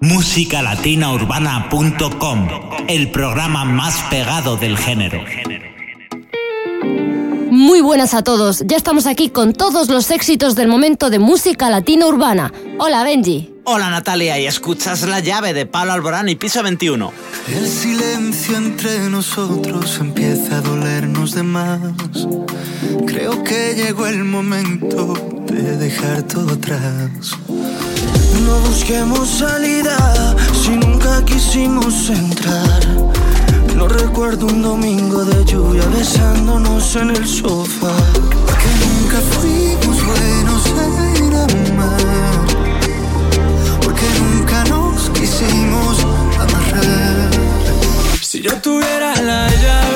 musicalatinaurbana.com, el programa más pegado del género. Muy buenas a todos, ya estamos aquí con todos los éxitos del momento de música latina urbana. Hola Benji. Hola Natalia, y escuchas la llave de Pablo Alborán y Piso 21. El silencio entre nosotros empieza a dolernos de más. Creo que llegó el momento de dejar todo atrás. No busquemos salida si nunca quisimos entrar. No recuerdo un domingo de lluvia besándonos en el sofá. Que nunca fuimos buenos en amar. Porque nunca nos quisimos amarrar. Si yo tuviera la llave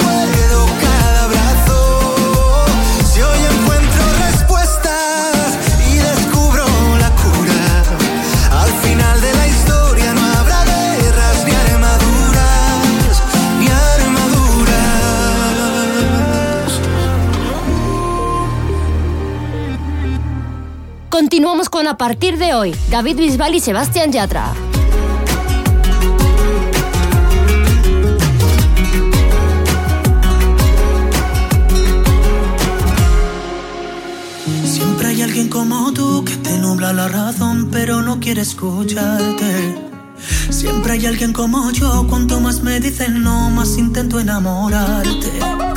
A partir de hoy, David Bisbal y Sebastián Yatra. Siempre hay alguien como tú que te nubla la razón, pero no quiere escucharte. Siempre hay alguien como yo, cuanto más me dicen no, más intento enamorarte.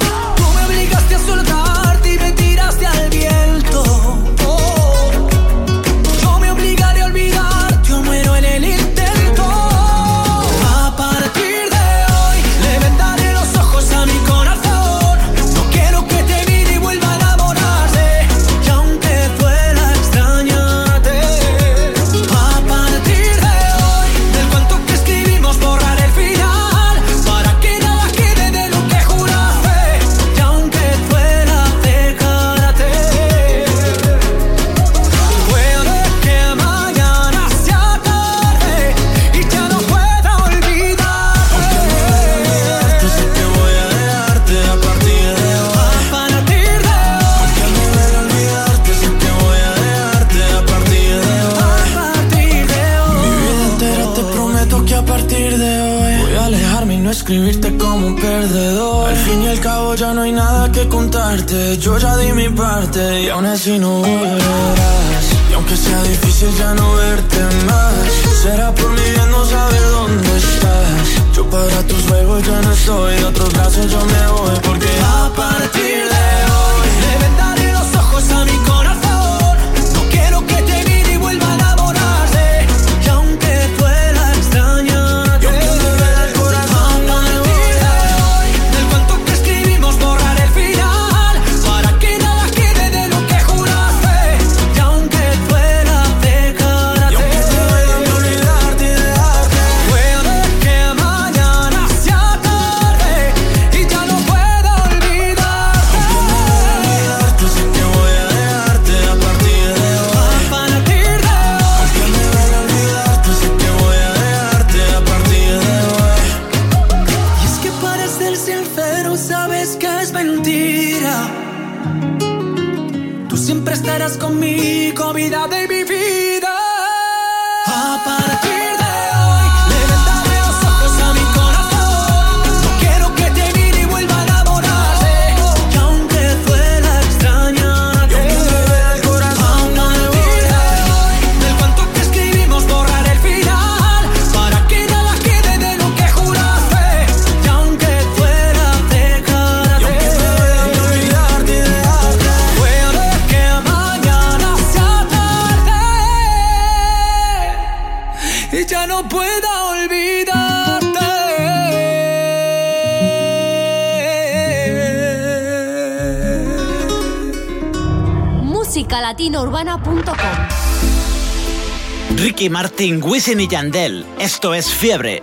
Martin, Wisin y Yandel. Esto es Fiebre.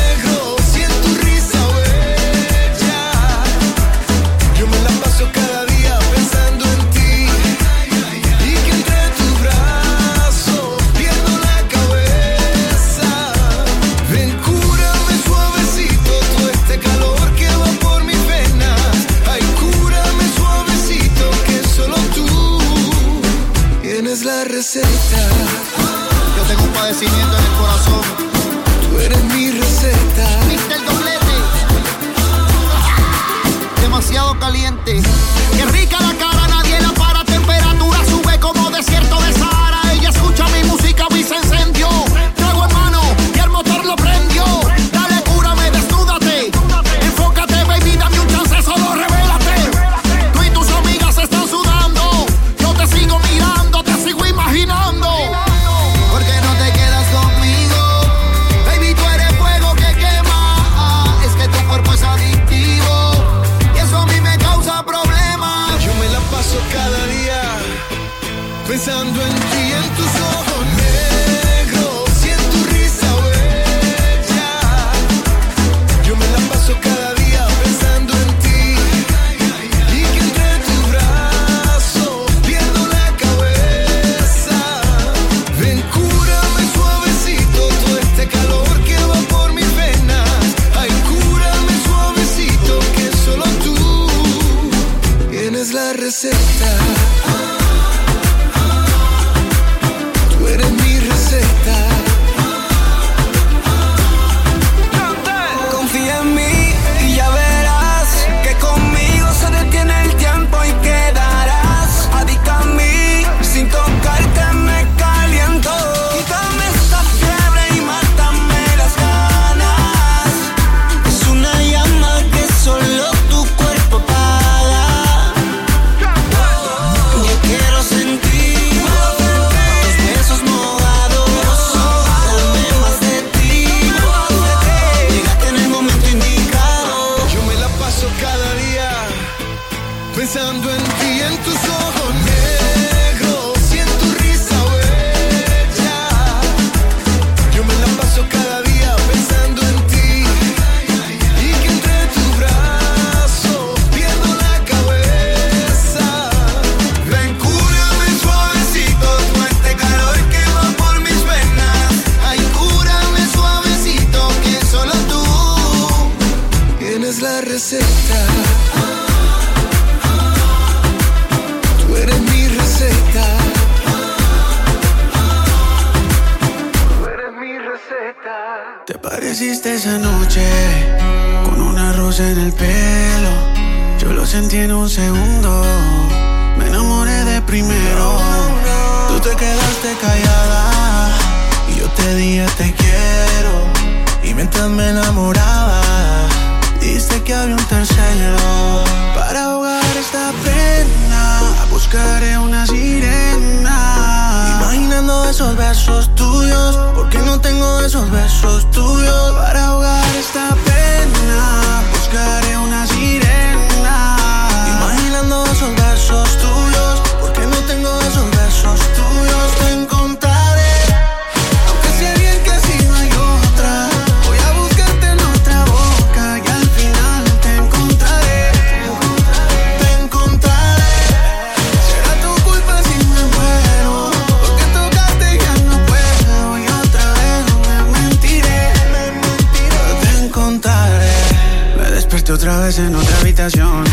otra vez en otra habitación,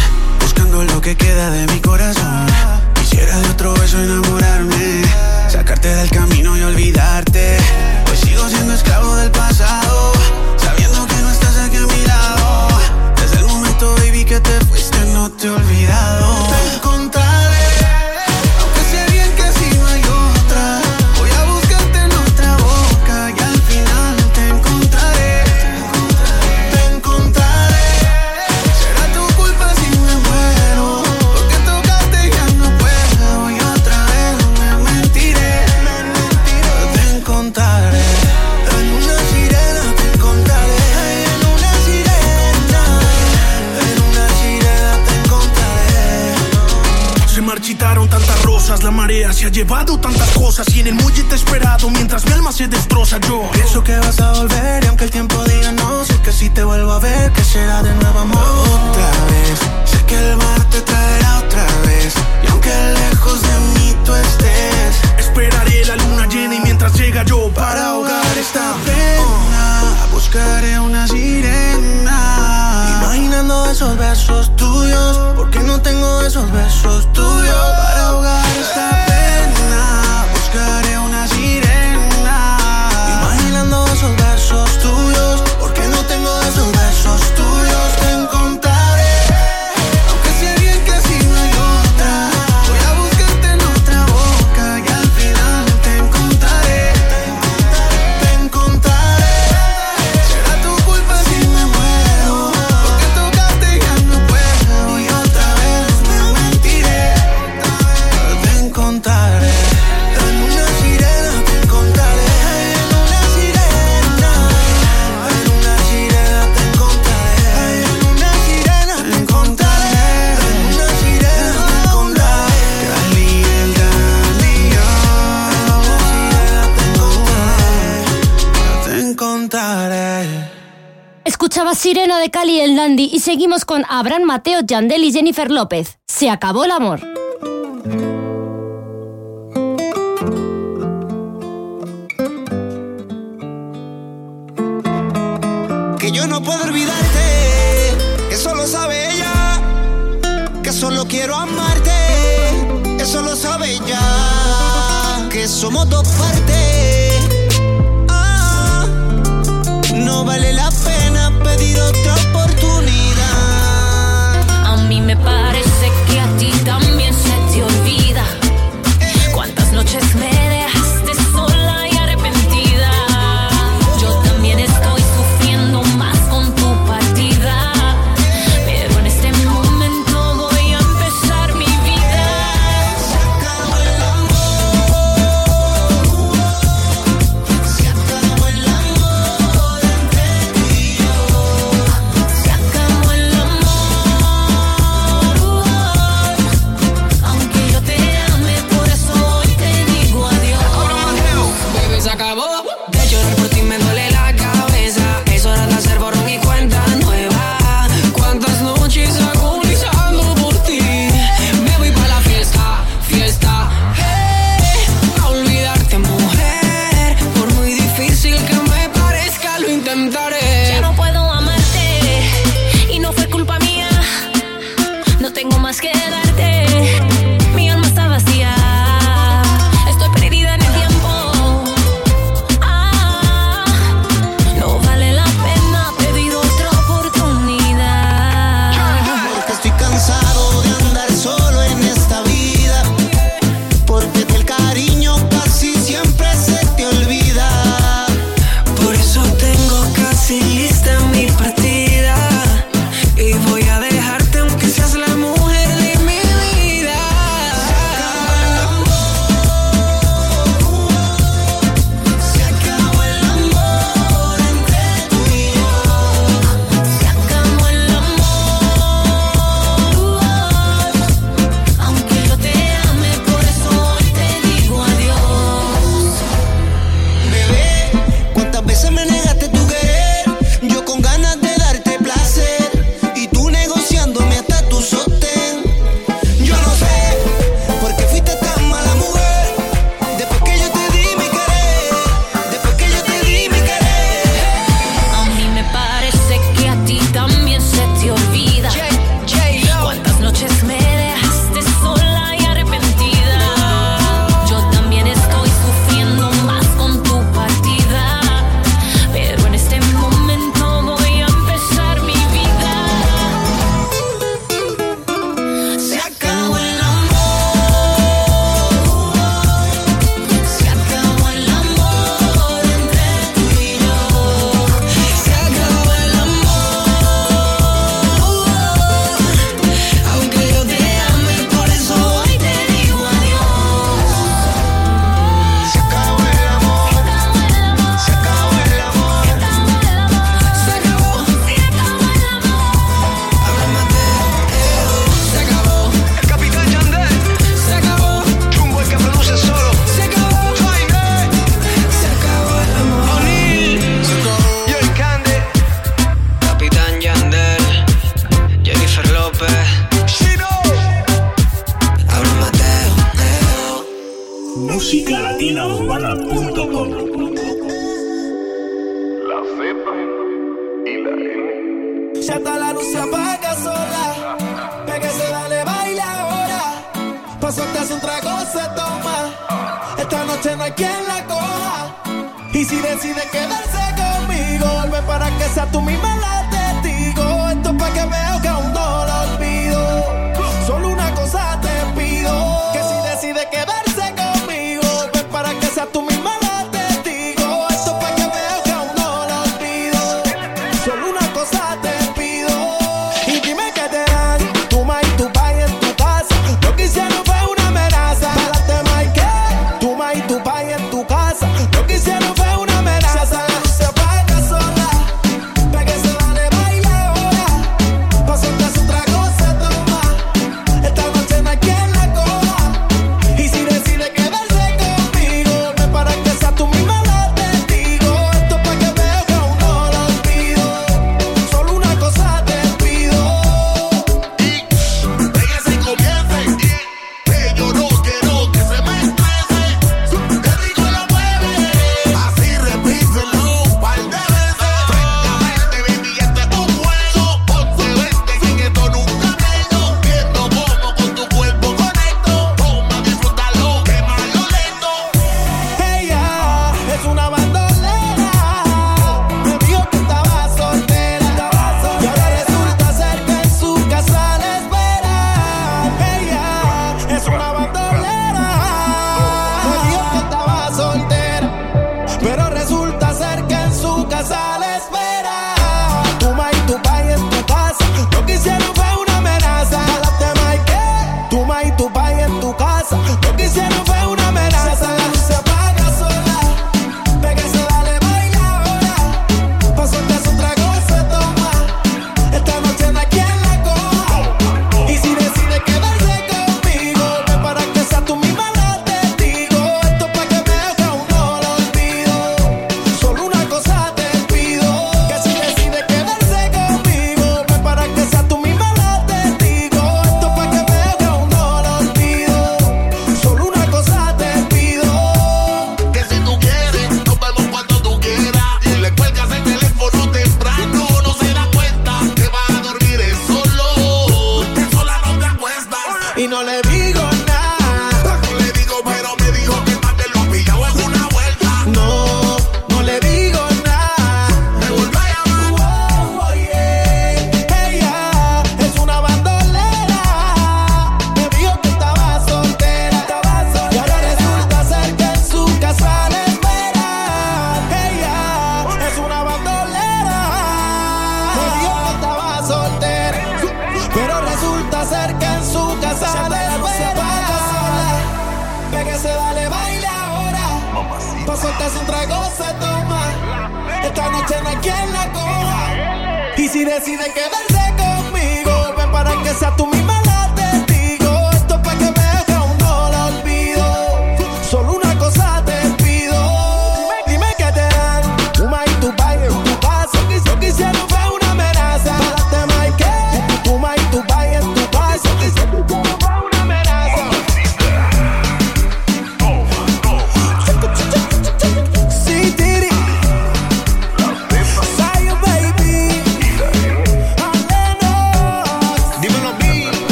buscando lo que queda de mi corazón. Quisiera de otro beso enamorarme, sacarte del camino y olvidarte. Hoy sigo siendo esclavo del pasado, sabiendo que no estás aquí a mi lado. Desde el momento, baby, que te fuiste, no te he olvidado. mientras mi alma se destroza yo Pienso que vas a volver y aunque el tiempo diga no Sé que si te vuelvo a ver que será de nuevo amor. Otra vez, sé que el mar te traerá otra vez Y aunque lejos de mí tú estés Esperaré la luna llena y mientras llega yo Para ahogar esta pena Buscaré una sirena. Imaginando esos besos tuyos Porque no tengo esos besos tuyos de Cali el Dandy y seguimos con Abraham Mateo, Yandel y Jennifer López. Se acabó el amor.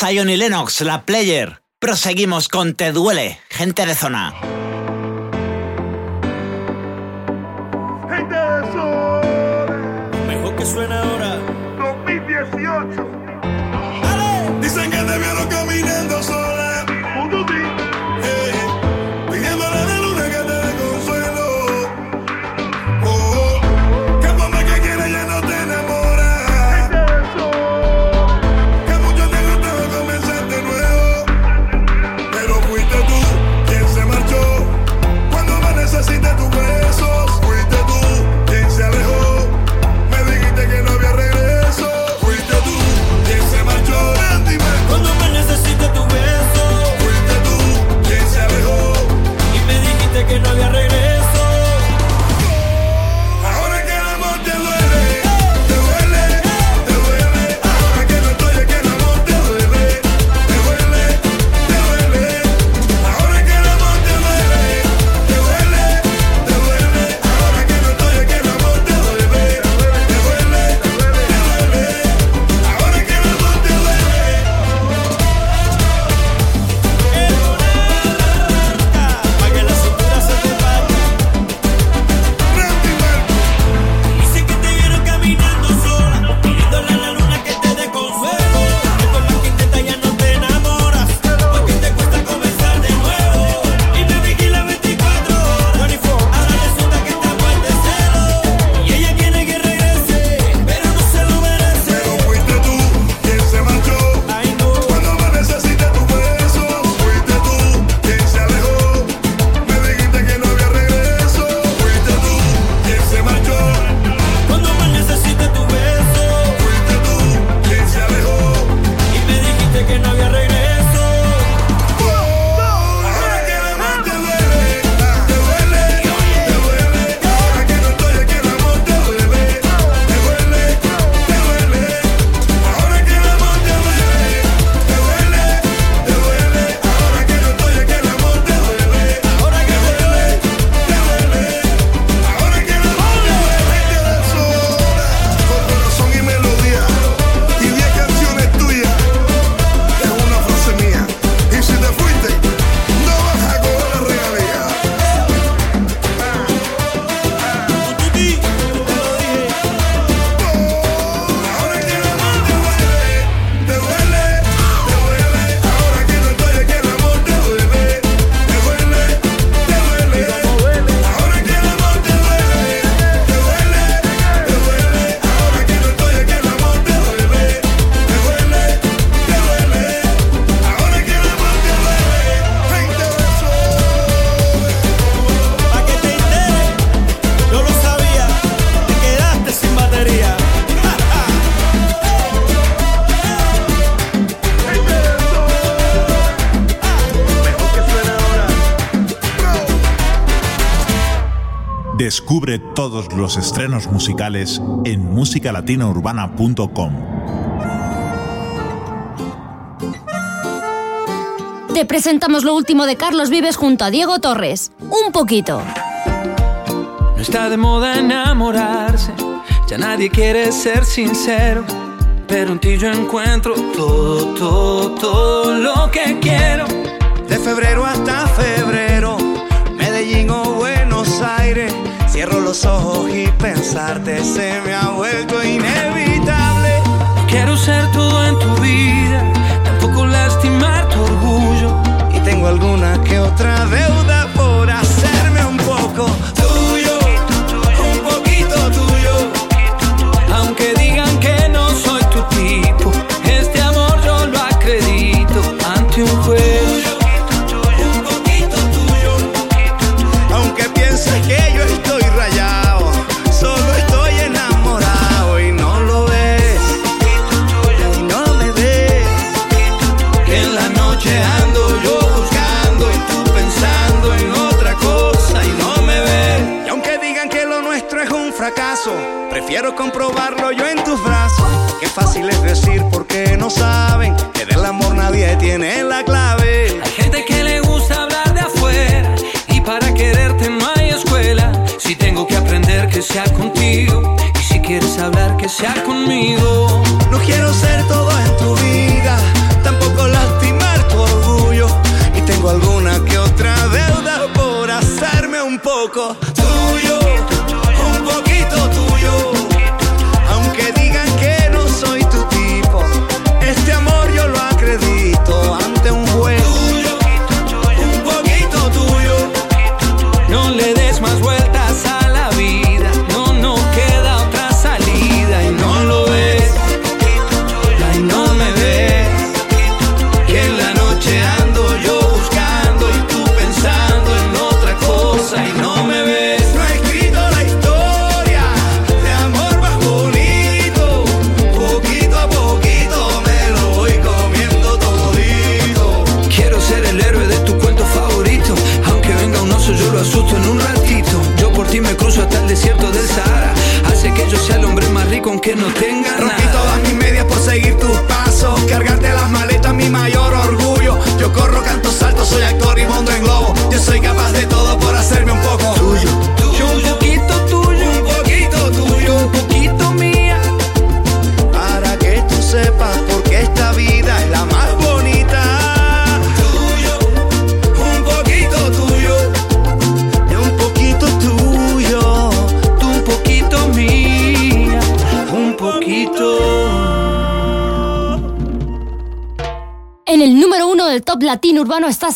Zion y Lennox, la player. Proseguimos con Te Duele, gente de zona. Descubre todos los estrenos musicales en musicalatinourbana.com. Te presentamos lo último de Carlos Vives junto a Diego Torres. Un poquito. No está de moda enamorarse, ya nadie quiere ser sincero. Pero en ti yo encuentro todo, todo, todo lo que quiero. De febrero hasta febrero, Medellín o Buenos Aires Cierro los ojos y pensarte se me ha vuelto inevitable. No quiero ser todo en tu vida, tampoco lastimar tu orgullo. Y tengo alguna que otra vez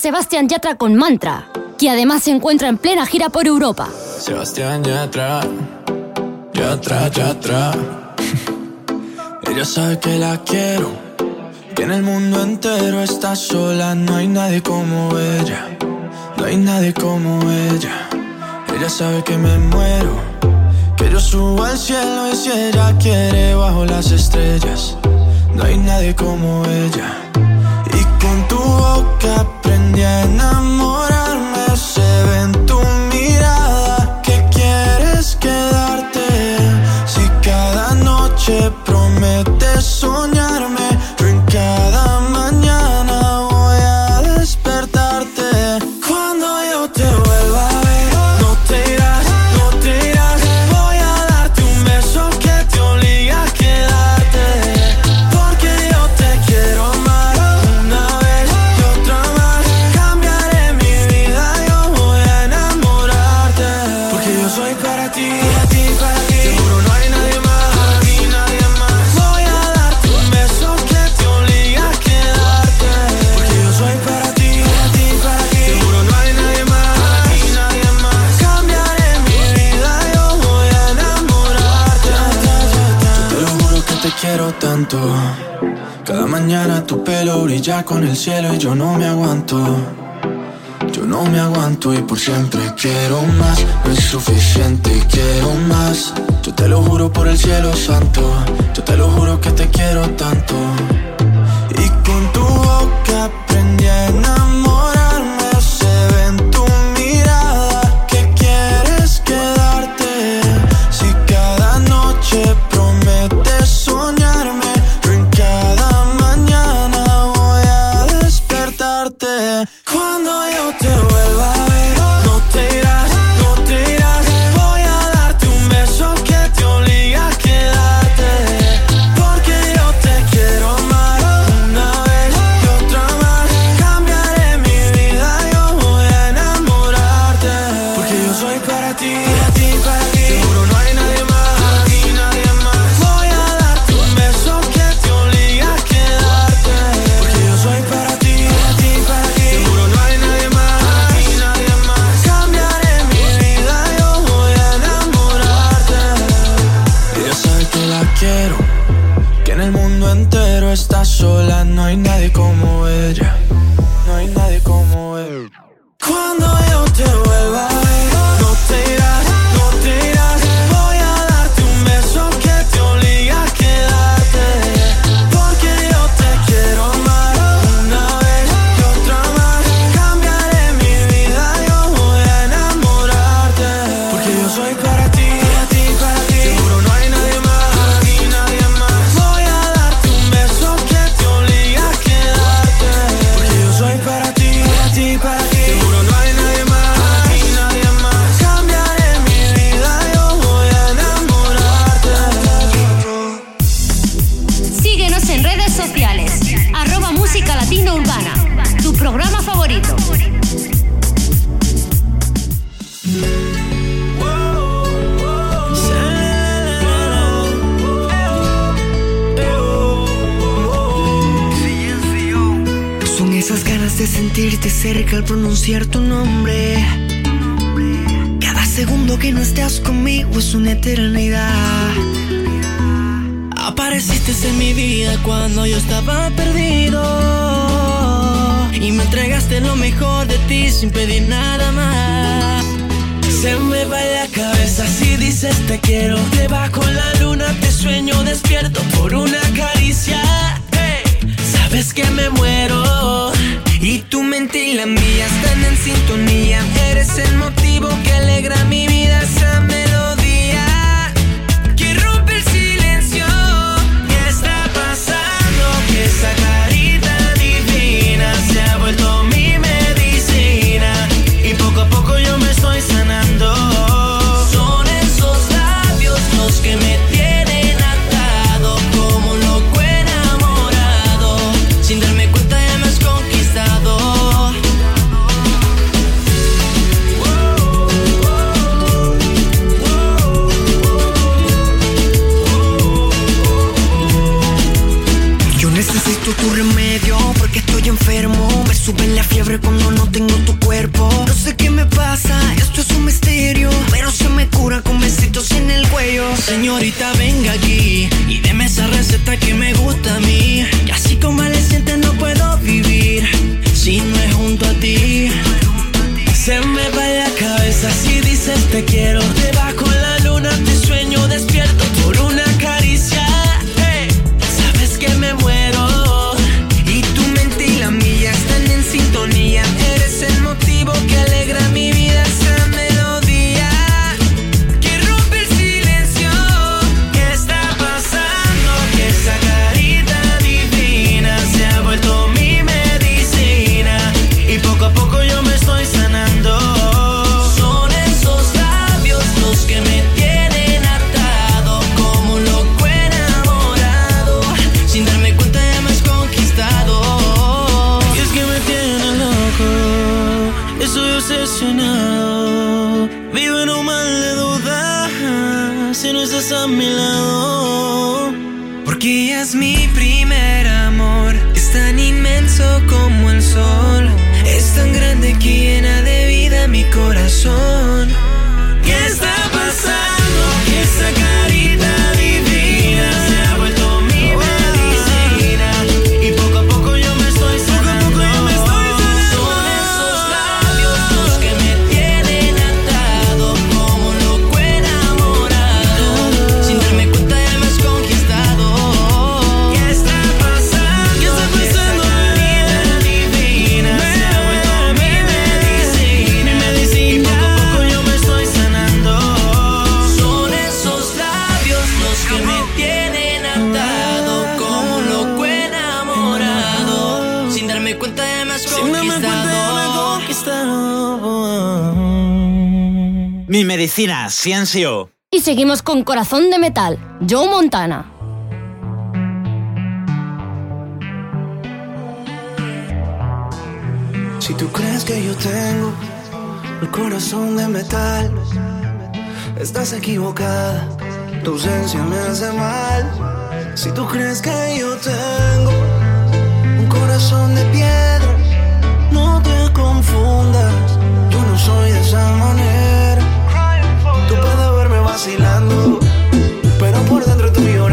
Sebastián Yatra con Mantra, que además se encuentra en plena gira por Europa. Sebastián Yatra, Yatra, Yatra. Ella sabe que la quiero, que en el mundo entero está sola, no hay nadie como ella, no hay nadie como ella. Ella sabe que me muero, que yo subo al cielo y si ella quiere bajo las estrellas, no hay nadie como ella. Y con tu boca había con el cielo y yo no me aguanto. Yo no me aguanto y por siempre quiero más. No es suficiente y quiero más. Yo te lo juro por el cielo santo. Yo te lo juro que te quiero tanto. Y seguimos con Corazón de Metal, Joe Montana. Si tú crees que yo tengo el corazón de metal, estás equivocada, tu ausencia me hace mal. Si tú crees que yo tengo un corazón de piedra, no te confundas, yo no soy de esa manera vacilando, pero por dentro tuyo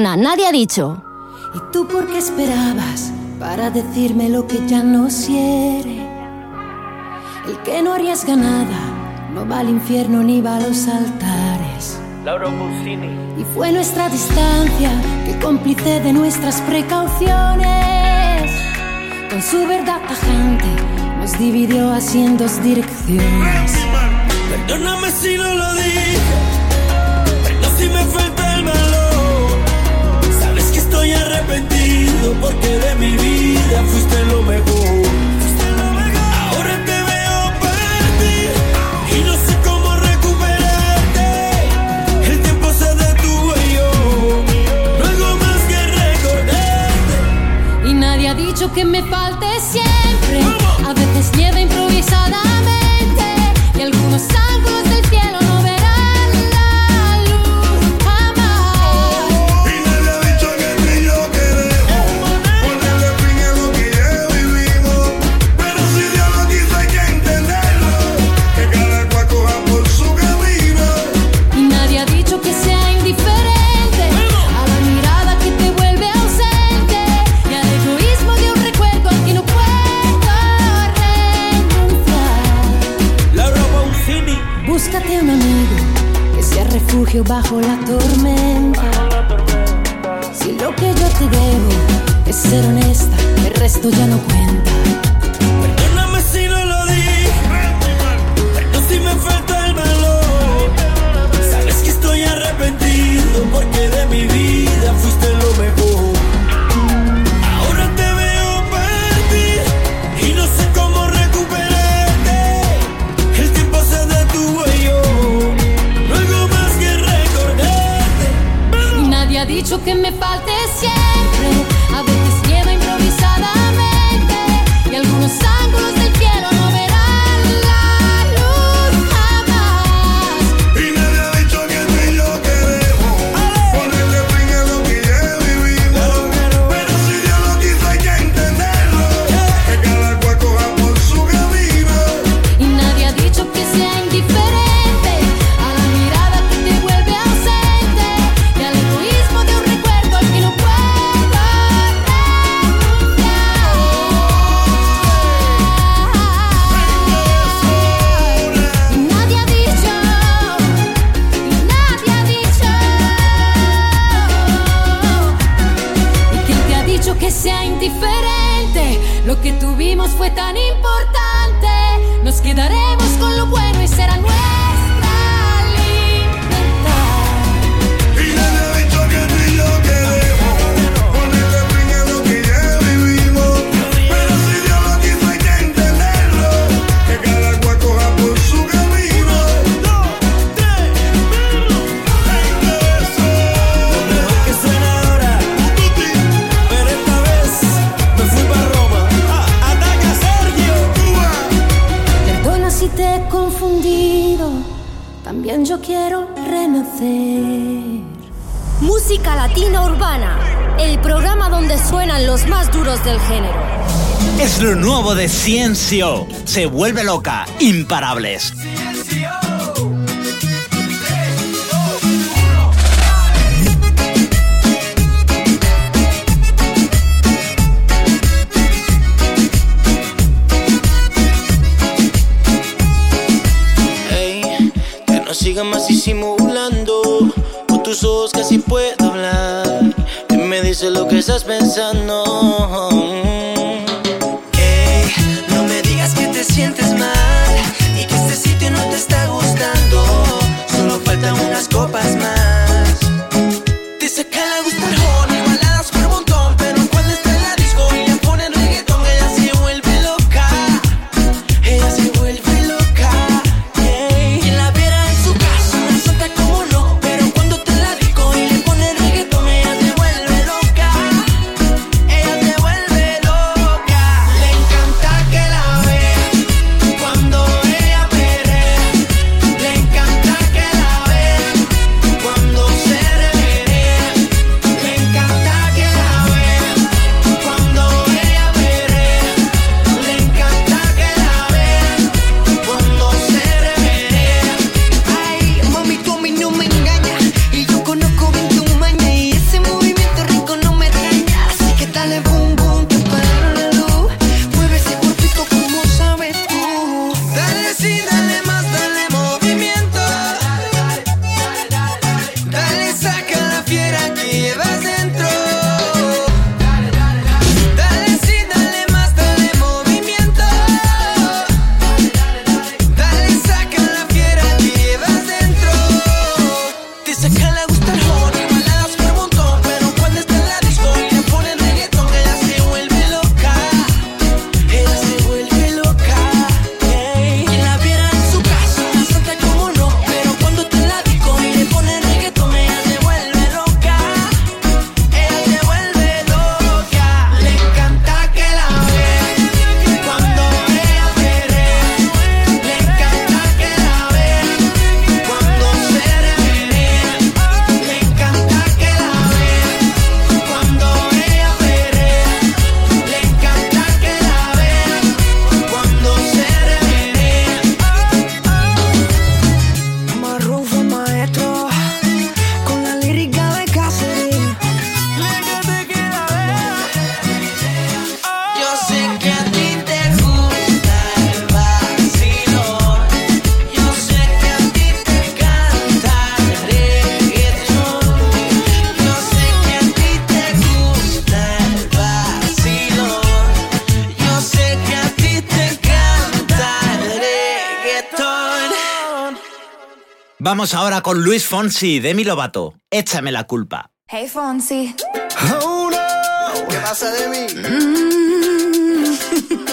perdona, nadie ha dicho. ¿Y tú por qué esperabas para decirme lo que ya no quiere? El que no arriesga nada no va al infierno ni va a los altares. Laura Bucini. Y fue nuestra distancia que cómplice de nuestras precauciones. Con su verdad tajante nos dividió así en dos direcciones. Perdóname si no lo dije, pero si me fue estoy arrepentido porque de mi vida fuiste lo mejor. Ahora te veo partir y no sé cómo recuperarte. El tiempo se detuvo y yo no hago más que recordarte. Y nadie ha dicho que me falte siempre. A veces nieve improvisada. bajo la tormenta. Si lo que yo te debo es ser honesta, el resto ya no cuenta. se vuelve loca. Imparables. Que no siga más disimulando, con tus ojos casi puedo hablar. Y me dice lo que estás pensando Ahora con Luis Fonsi, Demi Lovato. Échame la culpa. Hey Fonsi. Oh no. ¿Qué pasa de mí? Mm.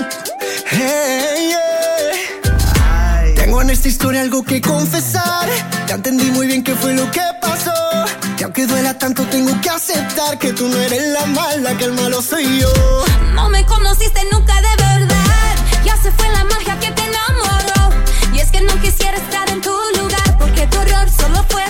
Hey, yeah. Tengo en esta historia algo que confesar. Ya entendí muy bien qué fue lo que pasó. Y aunque duela tanto, tengo que aceptar que tú no eres la mala, que el malo soy yo. No me conociste nunca de horror, solo fue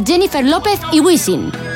Jennifer López y Wisin.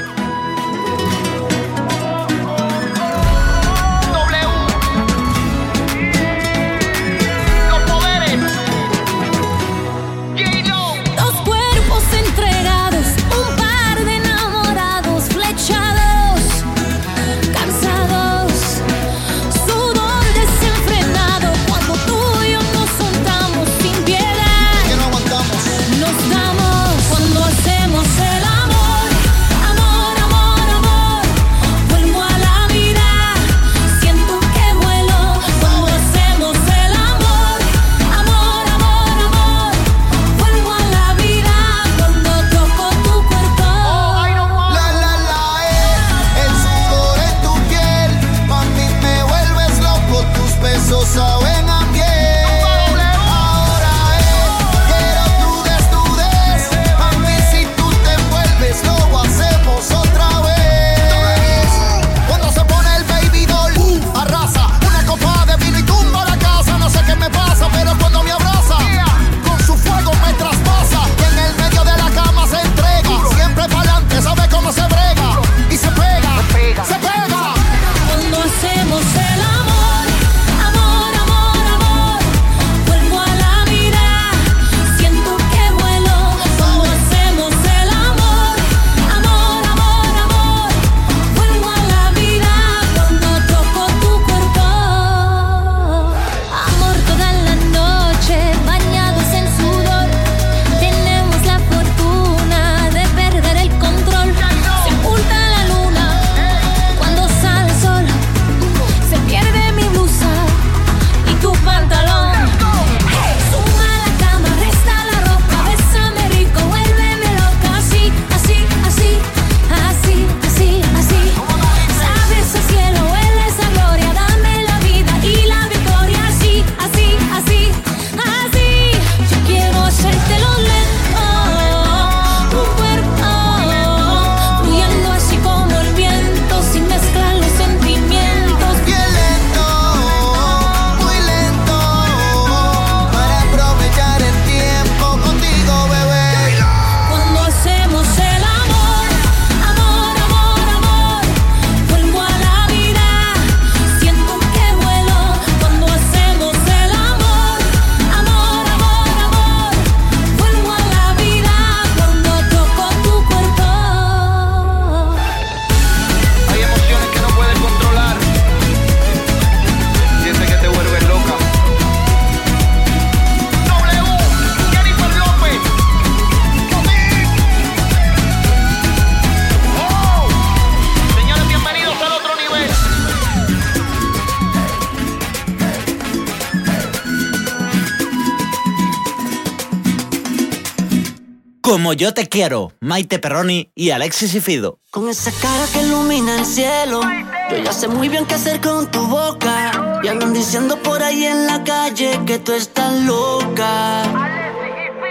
Como yo te quiero, Maite Perroni y Alexis y Fido. Con esa cara que ilumina el cielo, yo ya sé muy bien qué hacer con tu boca. Y andan diciendo por ahí en la calle que tú estás loca.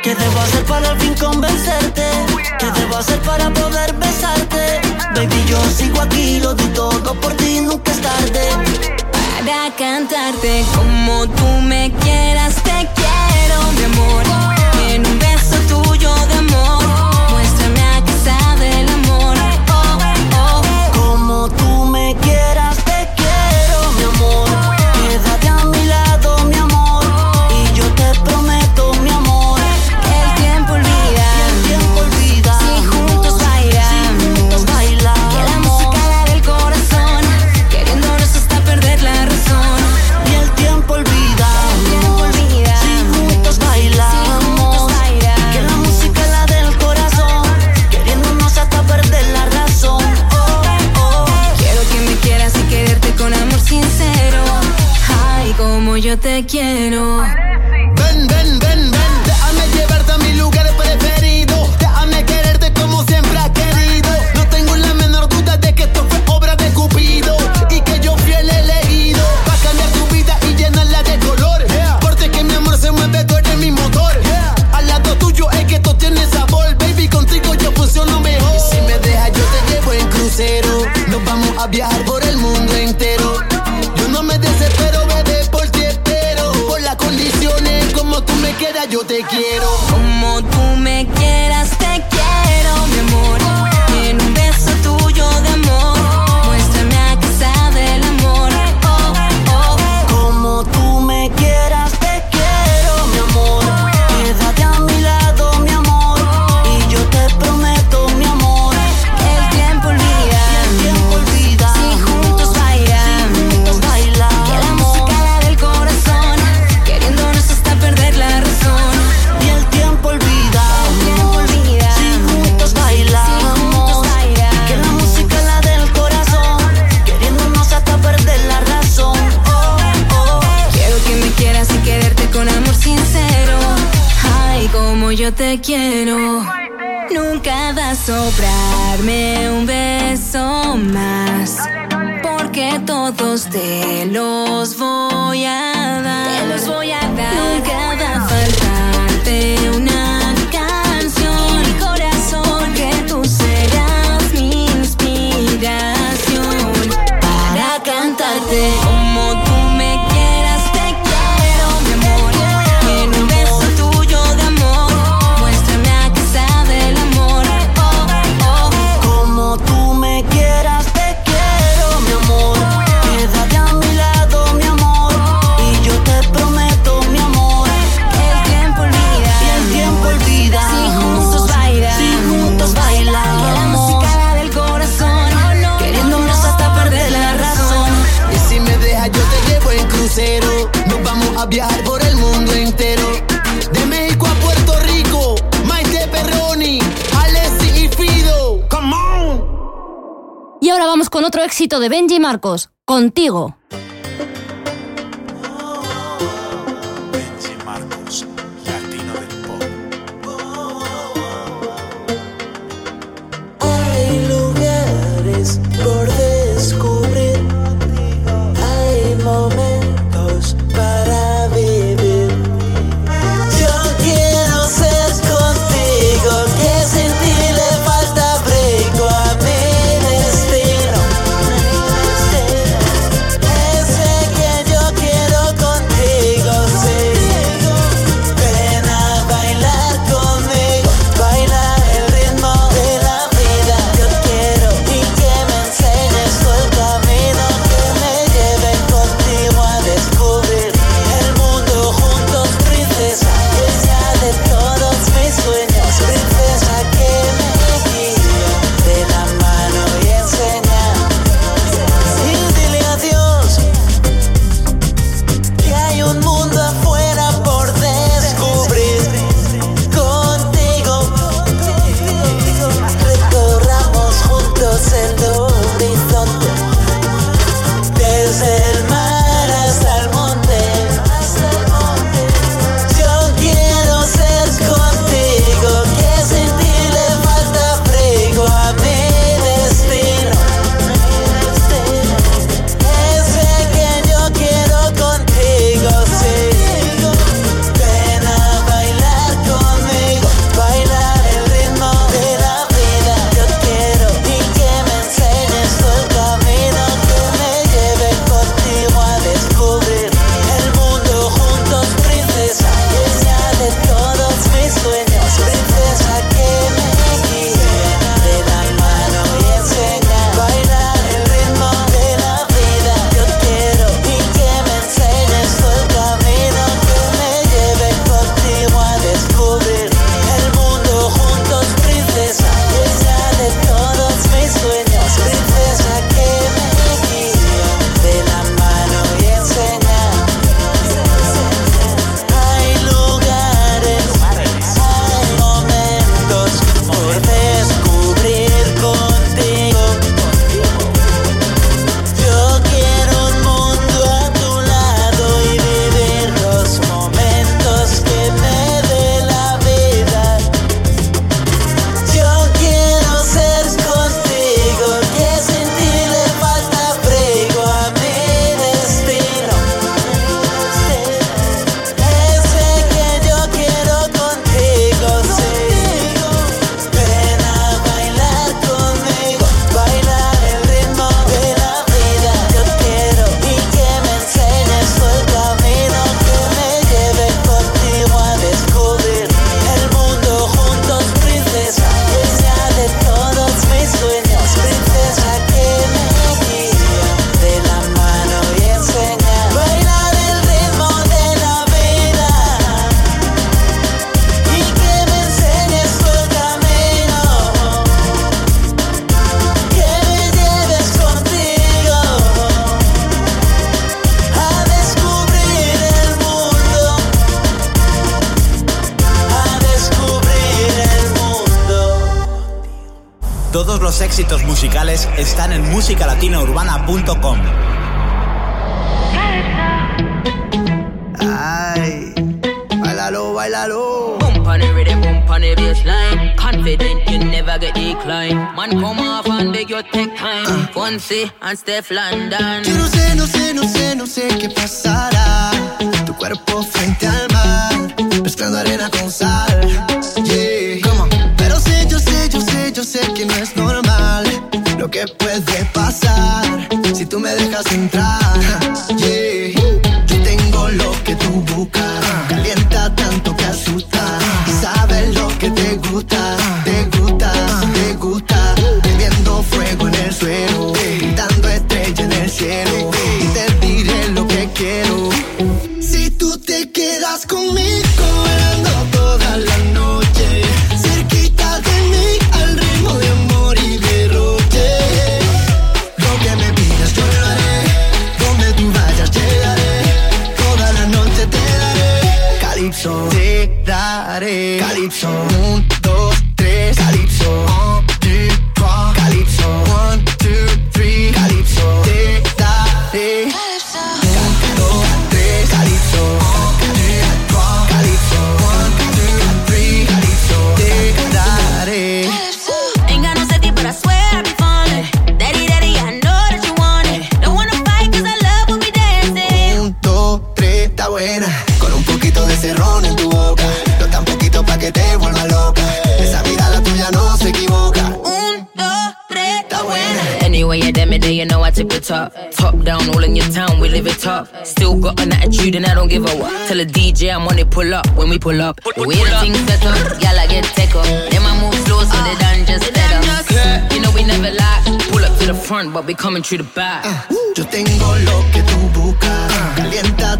¿Qué debo hacer para al fin convencerte? ¿Qué debo hacer para poder besarte? Baby, yo sigo aquí, lo di todo por ti, nunca es tarde. Para cantarte como tú me quieras, te quiero, mi amor. Te quiero. Ven, ven, ven, ven, déjame llevarte a mi lugar preferido. Déjame quererte como siempre has querido. No tengo la menor duda de que esto fue obra de Cupido. Y que yo fui el elegido. Pa' cambiar tu vida y llenarla de color. Porque que mi amor se mueve, tú eres mi motor. Al lado tuyo es que esto tiene sabor. Baby, contigo yo funciono mejor. Y si me dejas, yo te llevo en crucero. Nos vamos a viajar yo te quiero. Como tú me te quiero. Nunca va a sobrarme un beso más. Porque todos te los voy a dar. Te los voy a dar. Nunca va a faltarte una canción. Mi corazón, que tú serás mi inspiración. Para cantarte otro éxito de Benji Marcos, Contigo. Los éxitos musicales están en musicalatinourbana.com. Ay, bailalo, bailalo. On the rhythm, bump on the bassline. Confident you never get decline. Man, come off and beg you take time. Fonzie and Steph London. Yo no sé, no sé, no sé, no sé qué pasará. Tu cuerpo frente al mar, mezclando arena con sal. Yeah. Que puede pasar si tú me dejas entrar. Pull up when we pull up. The way the things set up, y'all I get take up. Then I move slow so they done just set up. You know we never lie. Pull up to the front, but we coming through the back. Ah, yo tengo lo que tú buscas. Calienta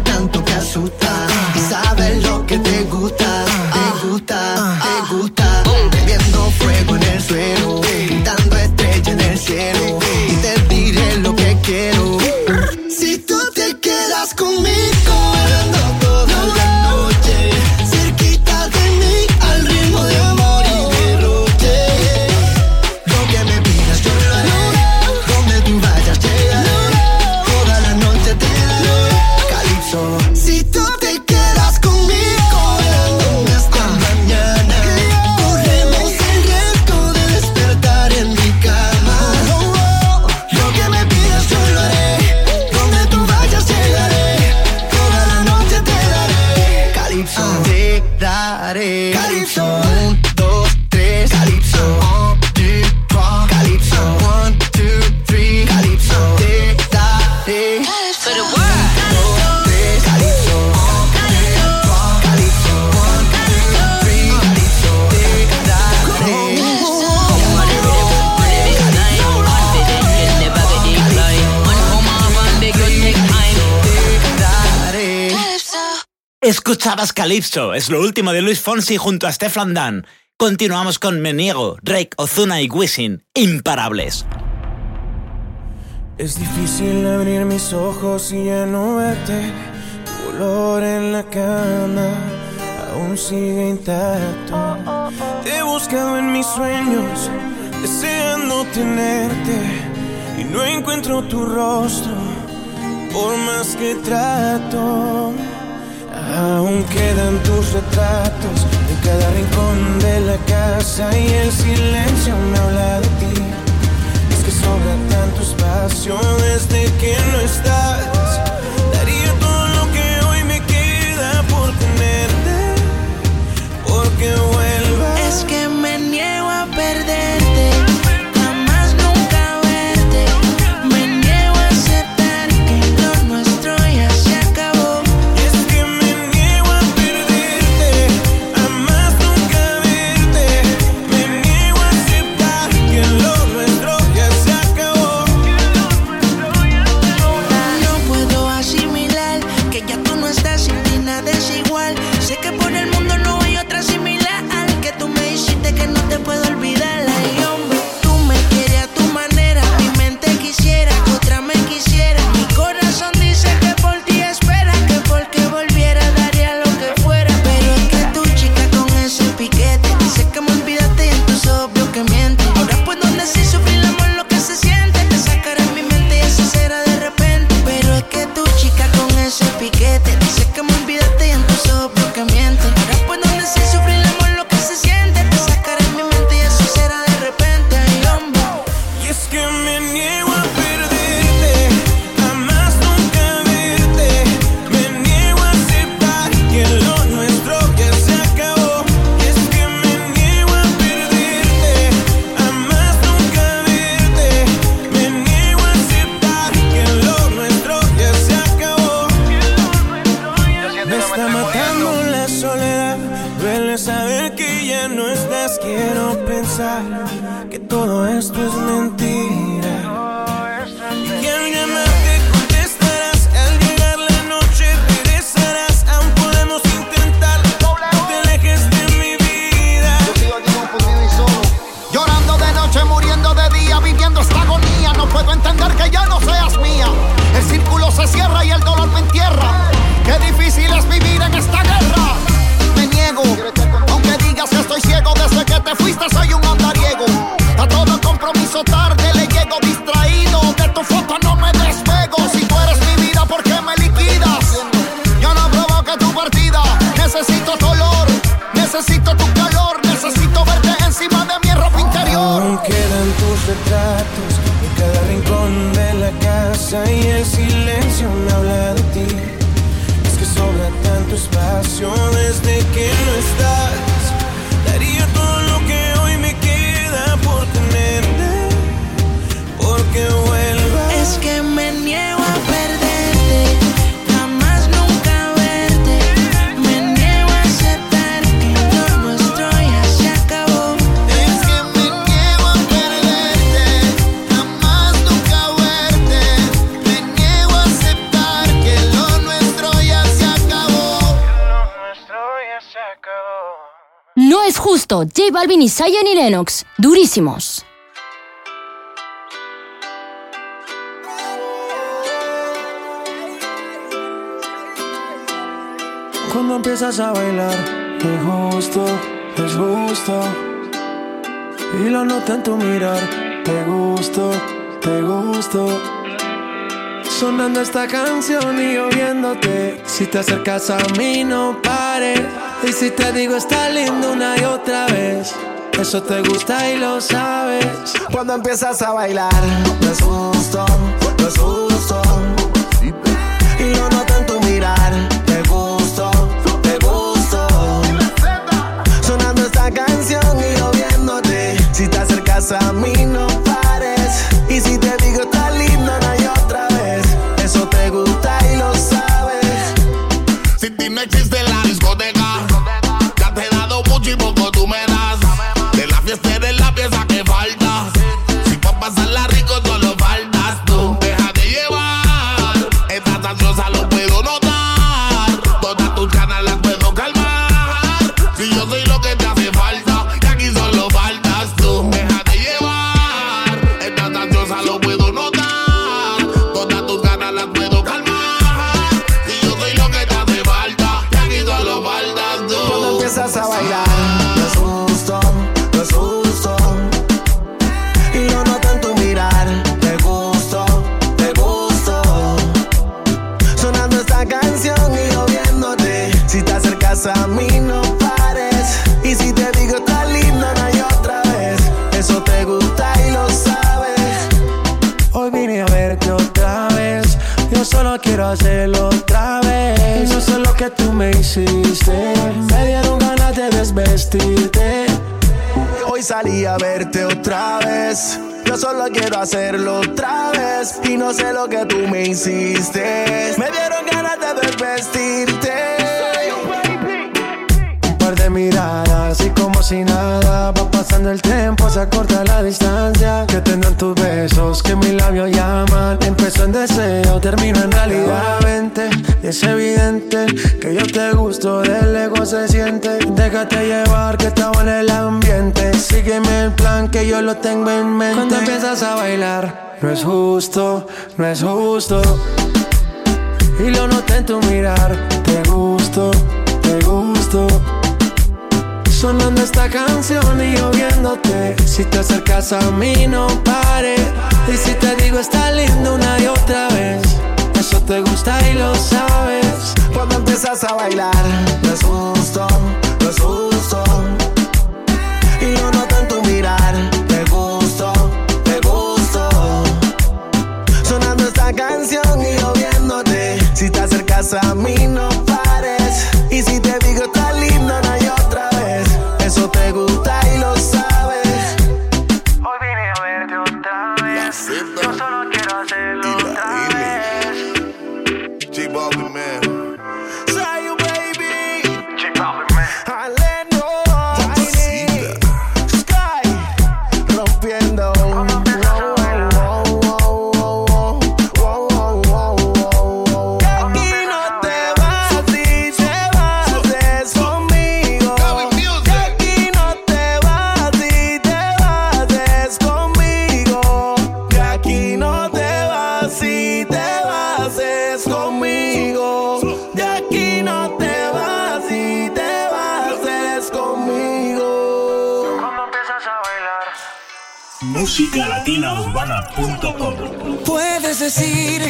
Escuchabas Calypso, es lo último de Luis Fonsi junto a Stefan Dan. Continuamos con Me Niego, Drake, Ozuna y Wisin, imparables. Es difícil abrir mis ojos y ya no verte. Tu olor en la cama aún sigue intacto. Te he buscado en mis sueños, deseando tenerte. Y no encuentro tu rostro, por más que trato. Aún quedan tus retratos en cada rincón de la casa y el silencio me habla de ti. Es que sobra tanto espacio desde que no estás. Daría todo lo que hoy me queda por tenerte, porque vuelvas. Balvin y Zion y Lennox. Durísimos. Cuando empiezas a bailar, te justo, es gusto. Y lo noto en tu mirar, te gusto, te gusto. Sonando esta canción y oyéndote. Si te acercas a mí, no pares y si te digo está lindo una y otra vez, eso te gusta y lo sabes. Cuando empiezas a bailar, no es justo, lo tengo en mente. Cuando empiezas a bailar, no es justo, no es justo. Y lo noté en tu mirar, te gusto, te gusto. Sonando esta canción y lloviéndote. Si te acercas a mí, no pare. Y si te digo, está lindo una y otra vez. Eso te gusta y lo sabes. Cuando empiezas a bailar, no es justo, musicalatinaurbana.com Puedes decir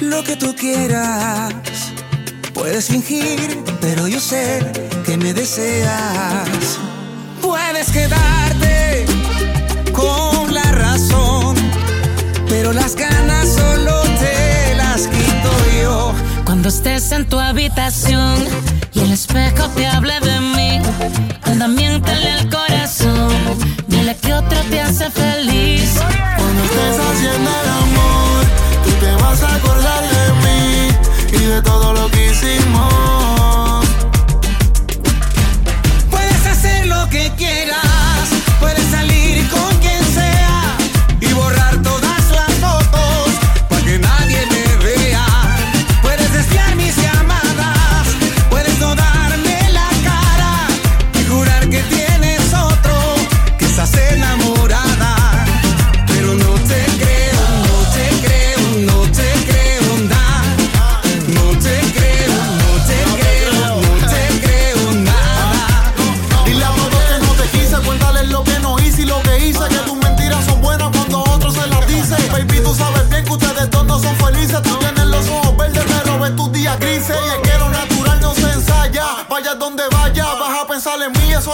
lo que tú quieras. Puedes fingir, pero yo sé que me deseas. Puedes quedarte con la razón, pero las ganas solo Cuando estés en tu habitación y el espejo te hable de mí, anda miéntale al corazón, dile que otro te hace feliz. Cuando estés haciendo el amor, tú te vas a acordar de mí y de todo lo que hicimos.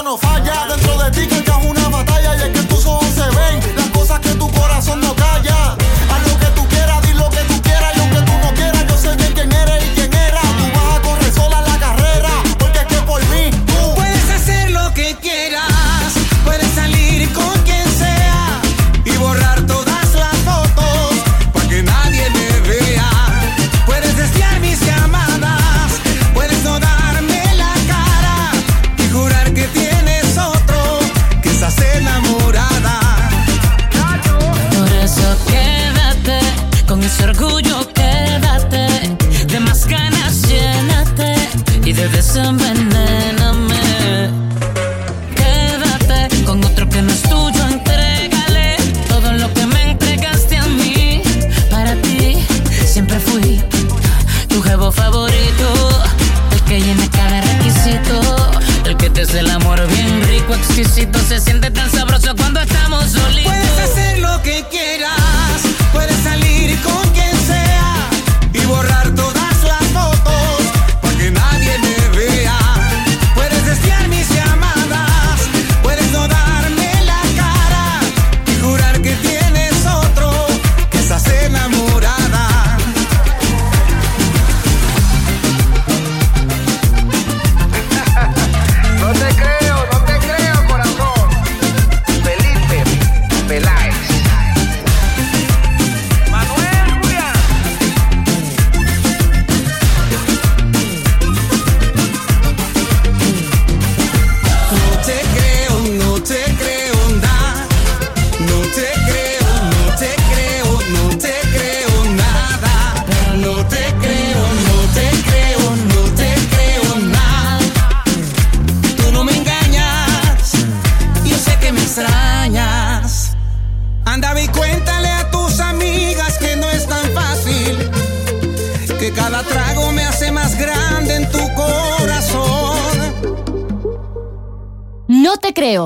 No falla. Dentro de ti que se siente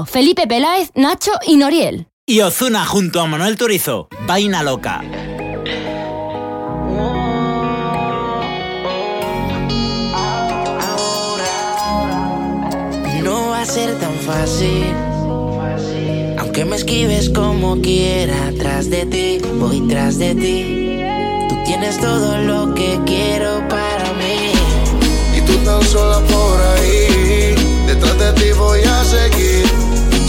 Felipe Peláez, Nacho y Noriel. Y Ozuna junto a Manuel Turizo, Vaina Loca. No va a ser tan fácil. Aunque me esquives como quiera, tras de ti, voy tras de ti. Tú tienes todo lo que quiero para mí. Y tú tan sola por ahí, detrás de ti voy a seguir.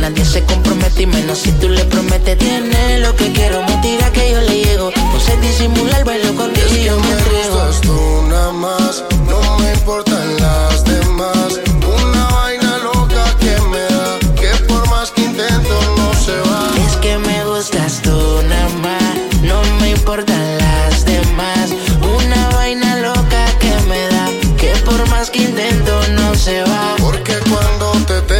Nadie se compromete y menos si tú le prometes. Tiene lo que quiero, mentira que yo le llego. No sé disimular, bailo contigo y yo me Me entrego. gustas tú nada más, no me importan las demás. Una vaina loca que me da, que por más que intento no se va. Es que me gustas tú nada más, no me importan las demás. Una vaina loca que me da, que por más que intento no se va. Porque cuando te tengo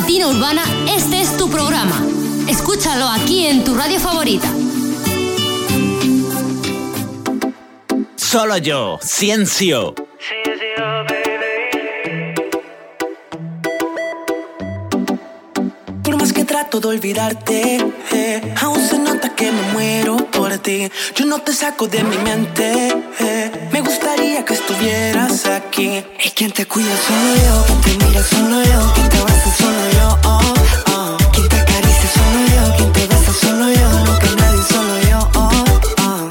Latina urbana, este es tu programa. Escúchalo aquí en tu radio favorita. Solo yo, Ciencio. Por más que trato de olvidarte, eh, aún se nota que me muero por ti. Yo no te saco de mi mente. eh, me gustaría que estuvieras aquí. Y quien te cuida solo yo, quien te mira solo yo, quien te abraza solo Quien te acaricia solo yo, quien te besa solo yo, nunca nadie solo yo.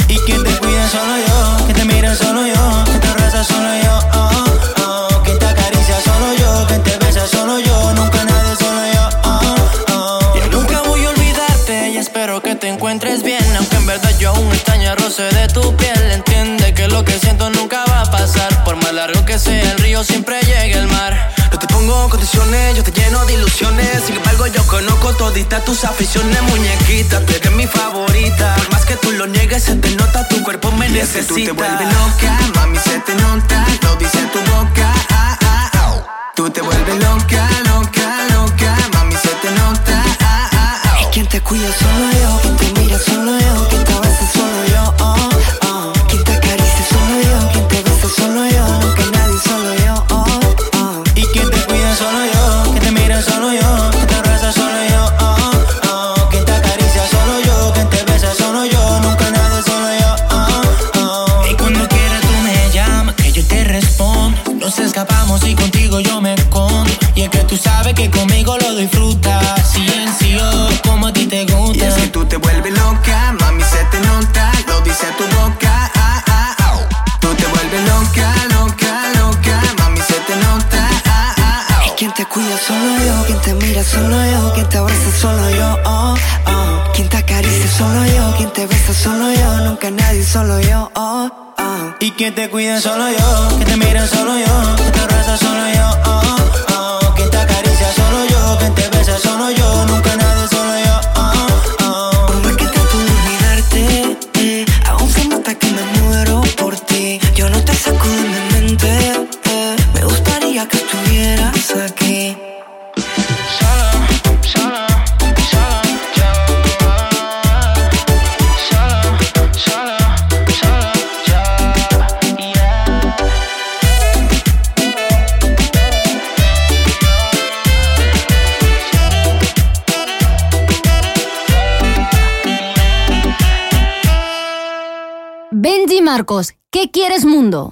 Y quien te cuida solo yo, quien te mira solo yo, quien te abraza solo yo. Quien te acaricia solo yo, quien te besa solo yo, nunca nadie solo yo. Yo nunca voy a olvidarte y espero que te encuentres bien. Aunque en verdad yo aún extraño el roce de tu piel. Entiende que lo que siento nunca va a pasar. Por más largo que sea el río, siempre llega el mar. No condiciones, yo te lleno de ilusiones. Sin embargo, yo conozco toditas tus aficiones, muñequita. Tú eres mi favorita. Por más que tú lo niegues, se te nota, tu cuerpo me Y es que necesita. tú te vuelves loca, mami, se te nota, lo dice tu boca. ah, ah, ah. Tú te vuelves loca, loca, loca, mami, se te nota. ah, ah, ah. Quien te cuida solo yo, quien te mira solo yo, quien te abraza solo yo, nunca nadie solo yo, oh, oh. Y quien te cuida solo yo, quien te mira solo yo, quien te abraza solo yo, oh. ¿Qué quieres mundo?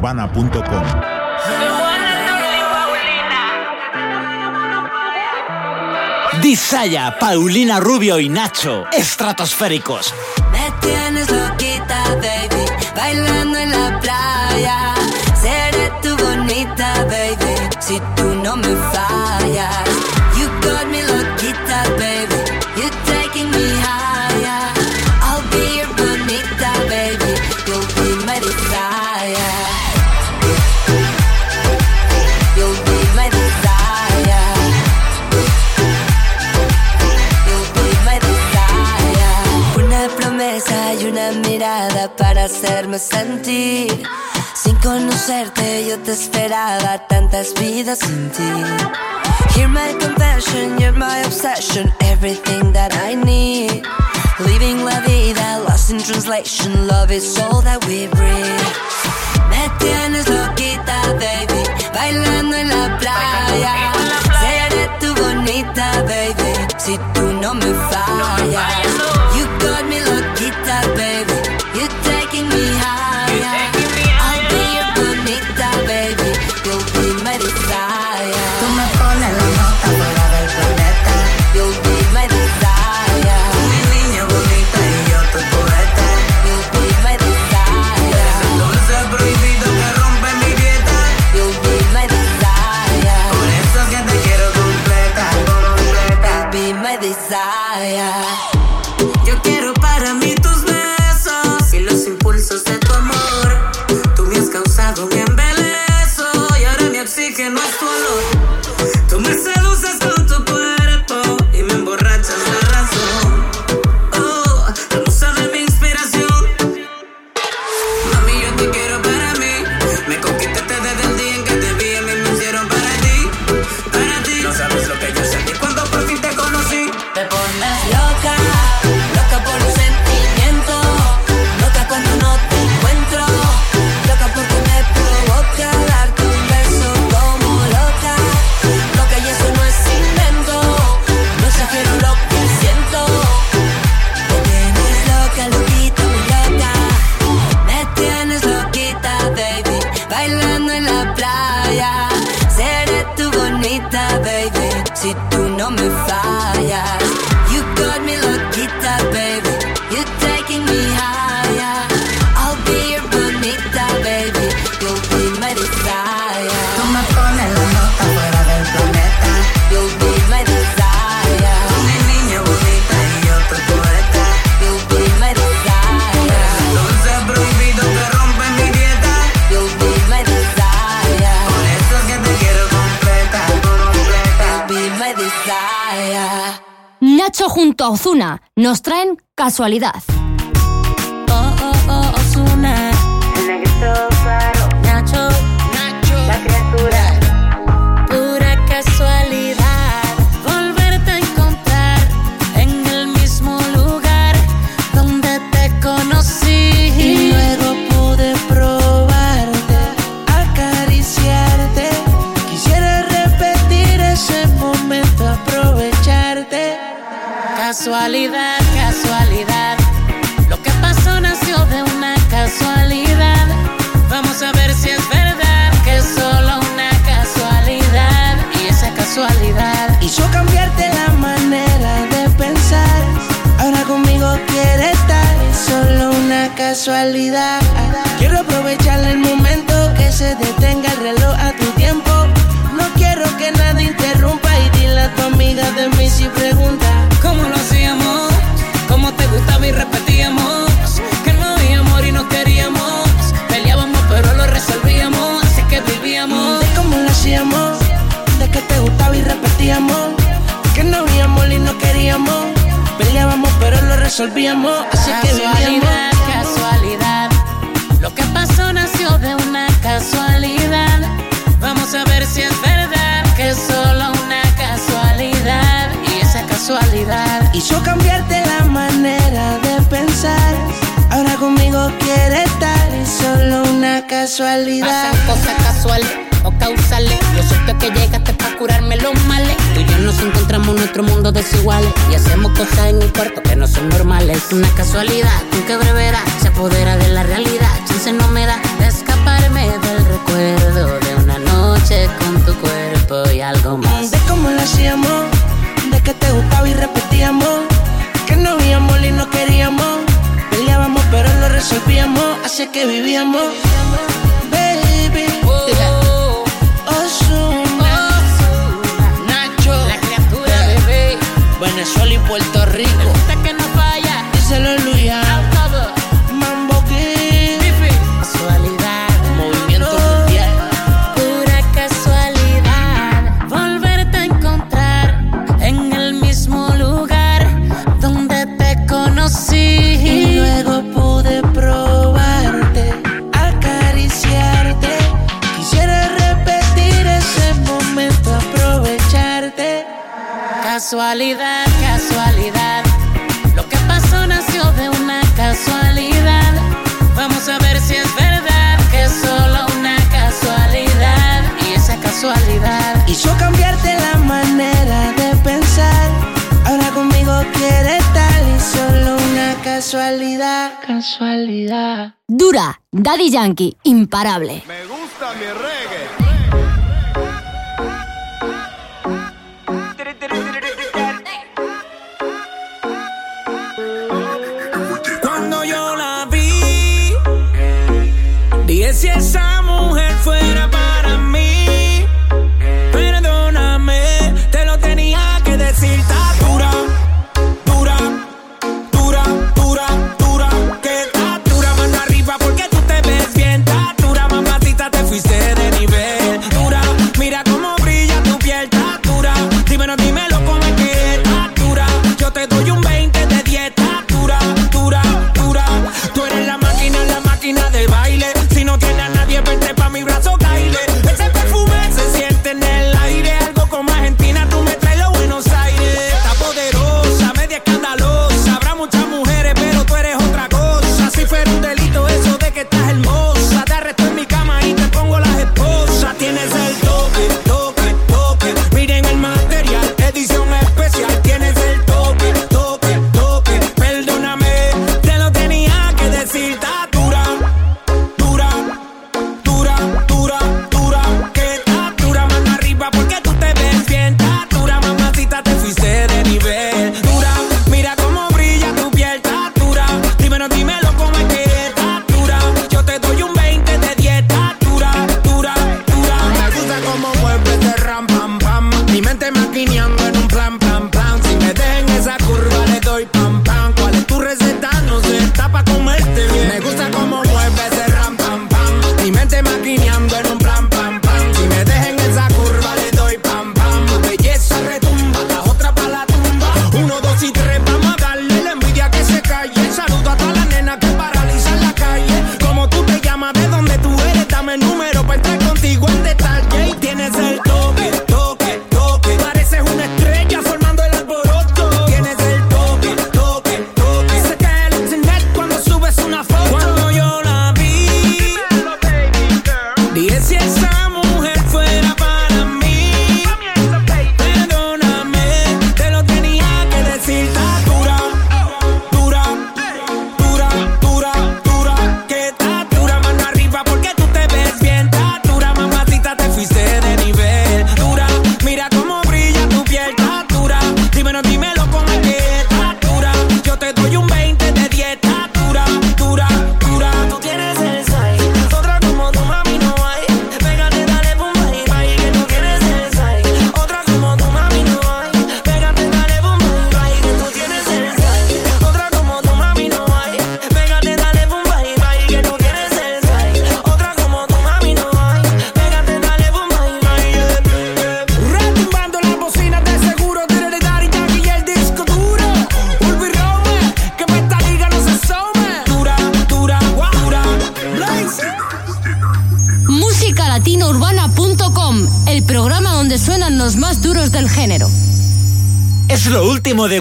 urbana.com. Paulina Rubio y Nacho, estratosféricos. Me tienes loquita, baby, bailando en la playa. Seré tu bonita, baby, si tú no me fallas. hacerme sentir. Sin conocerte yo te esperaba tantas vidas sin ti. Hear my confession, you're my obsession, everything that I need. Living la vida, lost in translation, love is all that we breathe. Me tienes loquita, baby, bailando en la playa. Seré tu bonita, baby, si tú no me fallas. You got me loquita, baby. Casualidad. Resolvíamos. Así que vivíamos. Casualidad, casualidad. Lo que pasó nació de una casualidad. Vamos a ver si es verdad que es solo una casualidad. Y esa casualidad Hizo cambiarte la manera de pensar. Ahora conmigo quiere estar, es solo una casualidad. Pasan cosas casuales o causales. Yo suerte que para curarme los males. Tú y yo nos encontramos en nuestro mundo desiguales. Y hacemos cosas en el cuarto que no son normales. Una casualidad, con que brevedad se apodera de la realidad. Chance no me da de escaparme del recuerdo de una noche con tu cuerpo y algo más. De cómo lo hacíamos, de que te gustaba y repetíamos. Que no habíamos y no queríamos. Peleábamos pero lo resolvíamos. Así que vivíamos. Rico. Que no falla. Díselo Luya. Mambo King. Casualidad. Movimiento mundial. Pura casualidad, volverte a encontrar en el mismo lugar donde te conocí. Y luego pude probarte, acariciarte. Quisiera repetir ese momento, aprovecharte. Casualidad, casualidad. Casualidad. Dura, Daddy Yankee, imparable. Me gusta mi reggae. Cuando yo la vi, dije si esa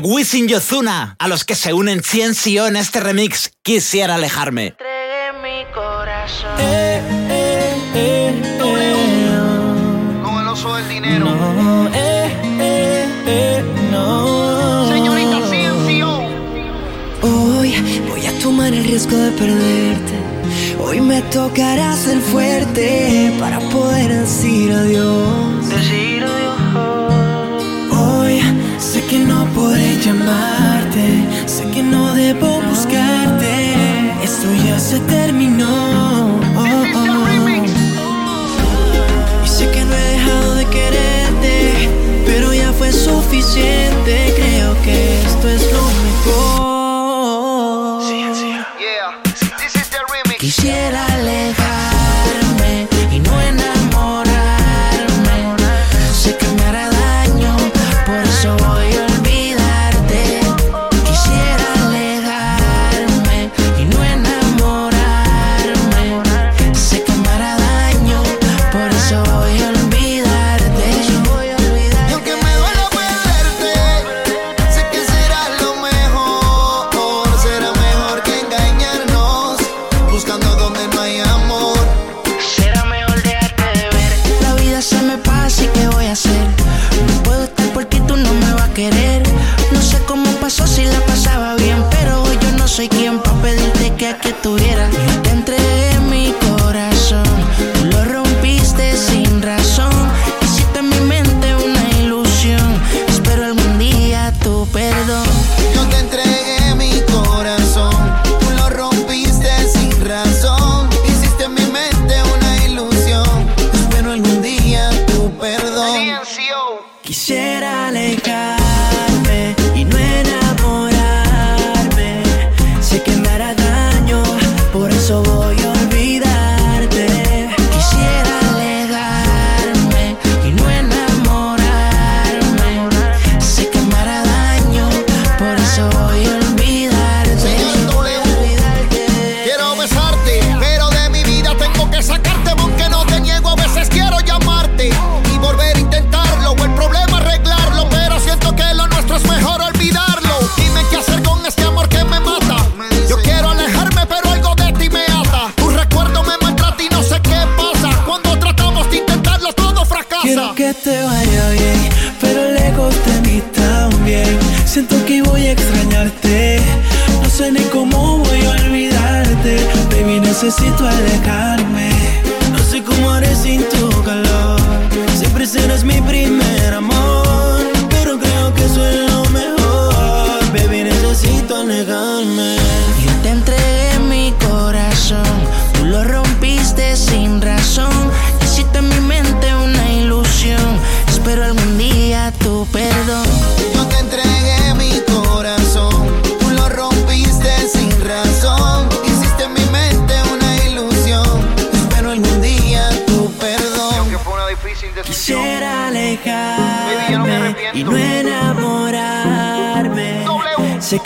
Wisin Yozuna, a los que se unen Ciencio en este remix Quisiera alejarme. Entregué mi corazón. Eh, eh, eh, eh. Con el oso del dinero. No, eh, eh, no. Señorita Ciencio. Hoy voy a tomar el riesgo de perderte. Hoy me tocará ser fuerte para poder decir adiós. Sé que no podré llamarte, sé que no debo buscarte. Esto ya se terminó. Oh, oh. oh. Y sé que no he dejado de quererte, pero ya fue suficiente. necesito alejarme. No sé cómo haré sin tu calor. Siempre serás mi primer amor.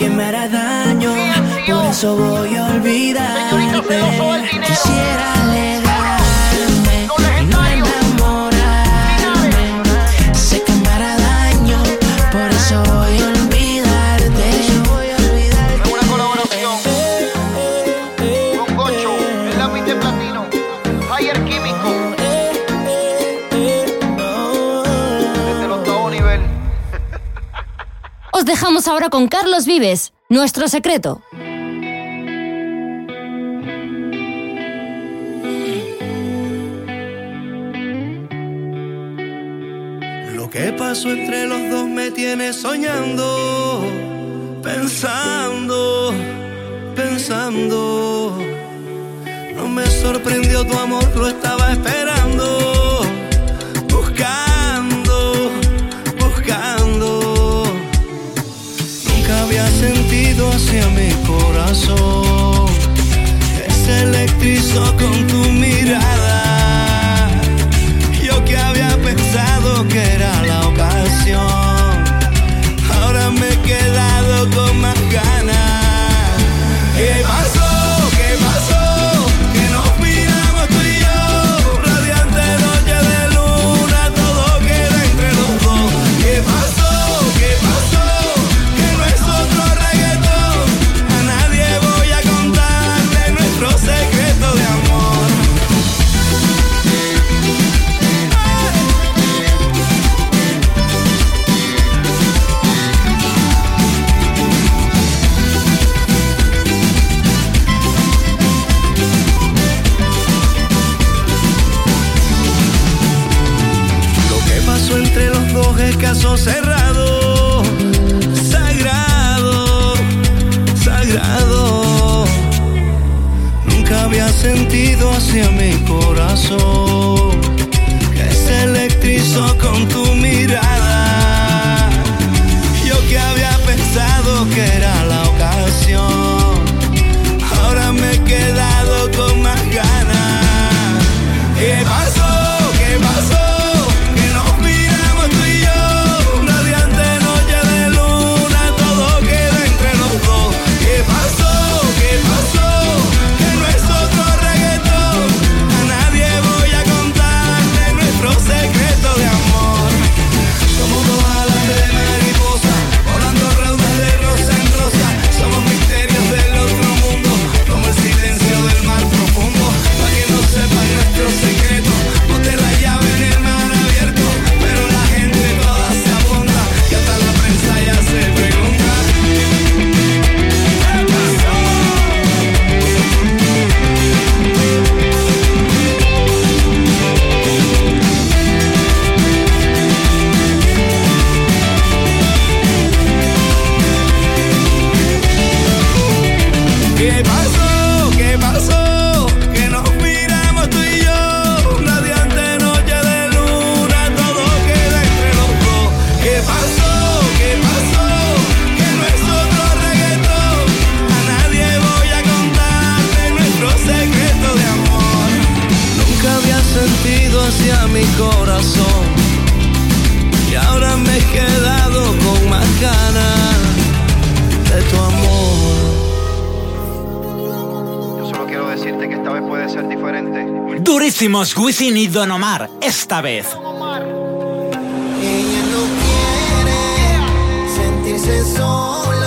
que me hará daño. Por eso voy a olvidarte. Quisiera alegar. Los dejamos ahora con Carlos Vives, Nuestro Secreto. Lo que pasó entre los dos me tiene soñando, pensando, pensando. No me sorprendió tu amor, lo estaba esperando. hacia mi corazón. Es electrizó con tu mirada. Yo que había pensado que era la ocasión. Ahora me he quedado con más. cerrado, sagrado, sagrado. Nunca había sentido hacia mi corazón que se electrizó con tu mirada. Yo que había pensado que era la ocasión. es Wisin y Don Omar, esta vez. Ella no quiere sentirse sola.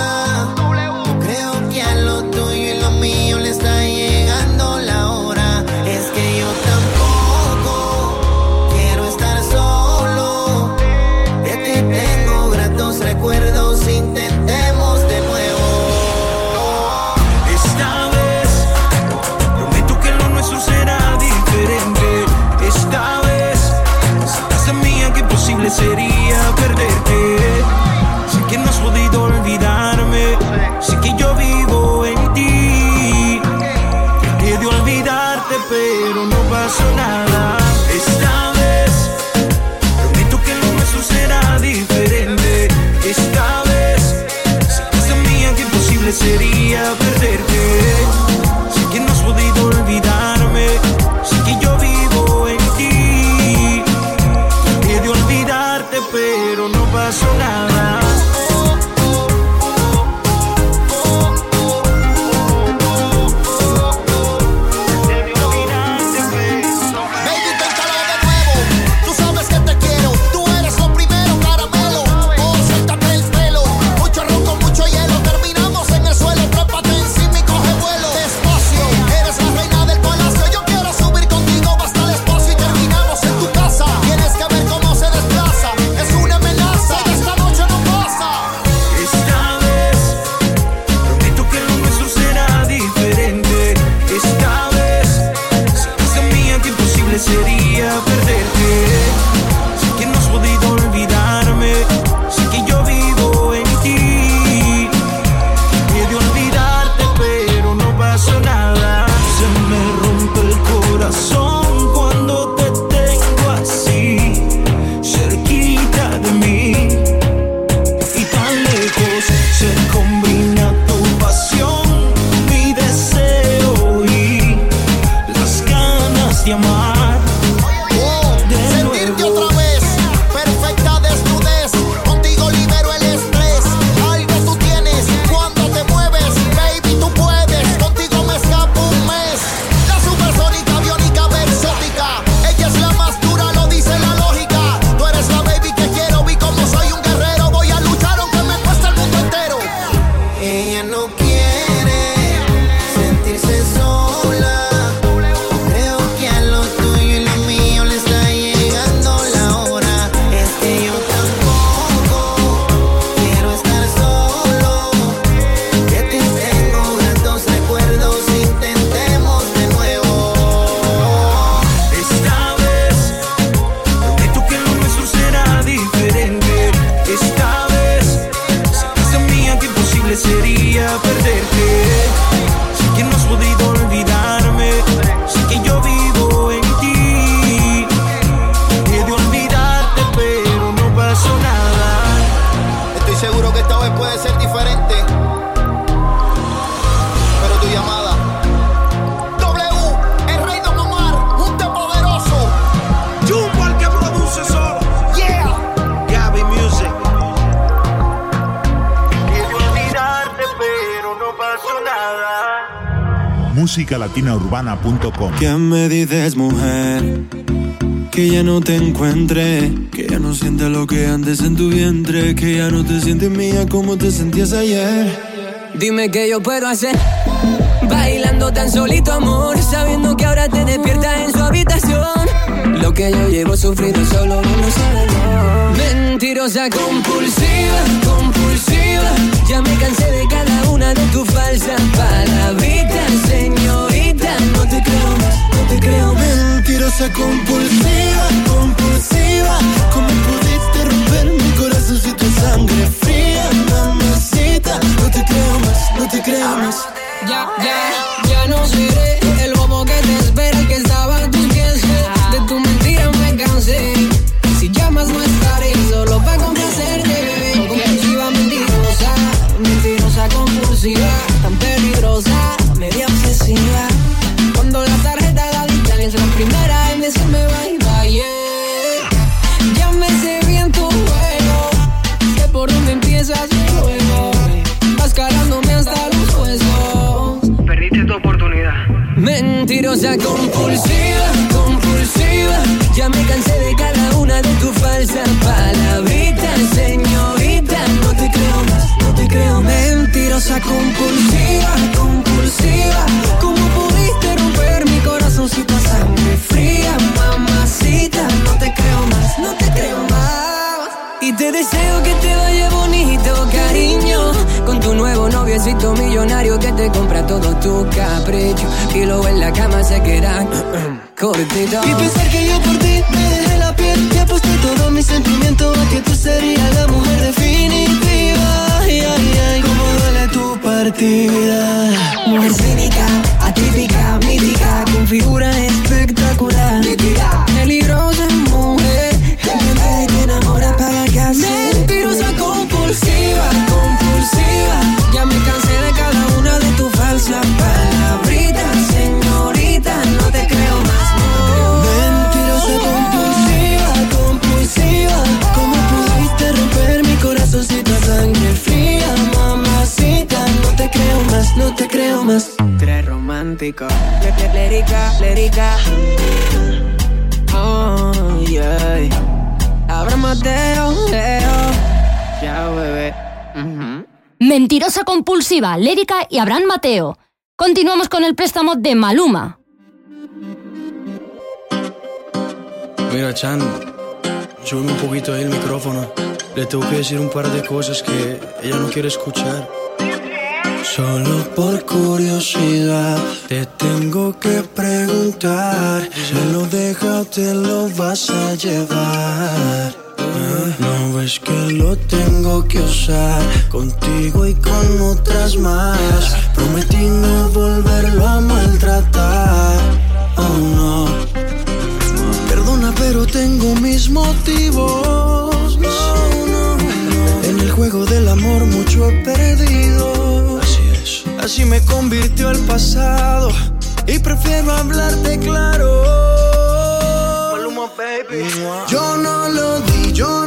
musicalatinaurbana.com. ¿Qué me dices, mujer? Que ya no te encuentre, que ya no sientes lo que antes en tu vientre, que ya no te sientes mía como te sentías ayer. Dime qué yo puedo hacer. Bailando tan solito, amor. Sabiendo que ahora te despiertas en su habitación. Lo que yo llevo sufrido solo uno sabe. Mentirosa, compulsiva, compulsiva. Ya me cansé de cada una de tus falsas palabritas, señorita. No te creo más, no te creo. Mentirosa, compulsiva, compulsiva. ¿Cómo pudiste romper mi corazón si tu sangre fría, mamacita? No te creo más, no te creo más. Ya, ya, ya no seré el bobo que te espera, el que estaba a tus pies. De tu mentira me cansé. Si llamas no estaré, solo para complacerte, bebé. Compulsiva, mentirosa, mentirosa, compulsiva, tan peligrosa, media obsesiva. Primera en decirme bye bye, yeah. Ya me sé bien tu juego, sé por dónde empiezas el juego. Vas calándome hasta los huesos. Perdiste tu oportunidad. Mentirosa, compulsiva, compulsiva. Ya me cansé de cada una de tus falsas palabritas, señorita. No te creo más, no te creo más. Mentirosa, compulsiva, compulsiva. ¿Cómo pudiste romper mi corazoncito a sangre fría, mamacita? No te creo más, no te creo más. Y te deseo que te vaya bonito, cariño. Con tu nuevo noviecito millonario que te compra todo tu capricho. Y luego en la cama se queda cortito. Y pensar que yo por ti me dejé la piel Te aposté todo mi sentimiento a que tú serías la mujer definitiva Ay, ay, ay, cómo duele partida Mujer cínica, atípica, mítica, con figura espectacular. Nítida, peligrosa mujer, que te enamora para casa. Mentirosa, compulsiva, compulsiva. Ya me cansé de cada una de tus falsas palabritas, más, no te creo más Tres romántico. Lérica, lérica. Oh, yeah. Abra Mateo, Leo. Ya, bebé. Mentirosa compulsiva, Lérica y Abraham Mateo. Continuamos con el préstamo de Maluma. Mira, Chan, sube un poquito ahí el micrófono. Le tengo que decir un par de cosas que ella no quiere escuchar. Solo por curiosidad te tengo que preguntar. ¿Se lo deja o te lo vas a llevar? No ves que lo tengo que usar contigo y con otras más. Prometí no volverlo a maltratar. Oh no. Perdona, pero tengo mis motivos. No, no. En el juego del amor mucho he perdido. Así me convirtió el pasado. Y prefiero hablarte claro. Yo no lo di, yo no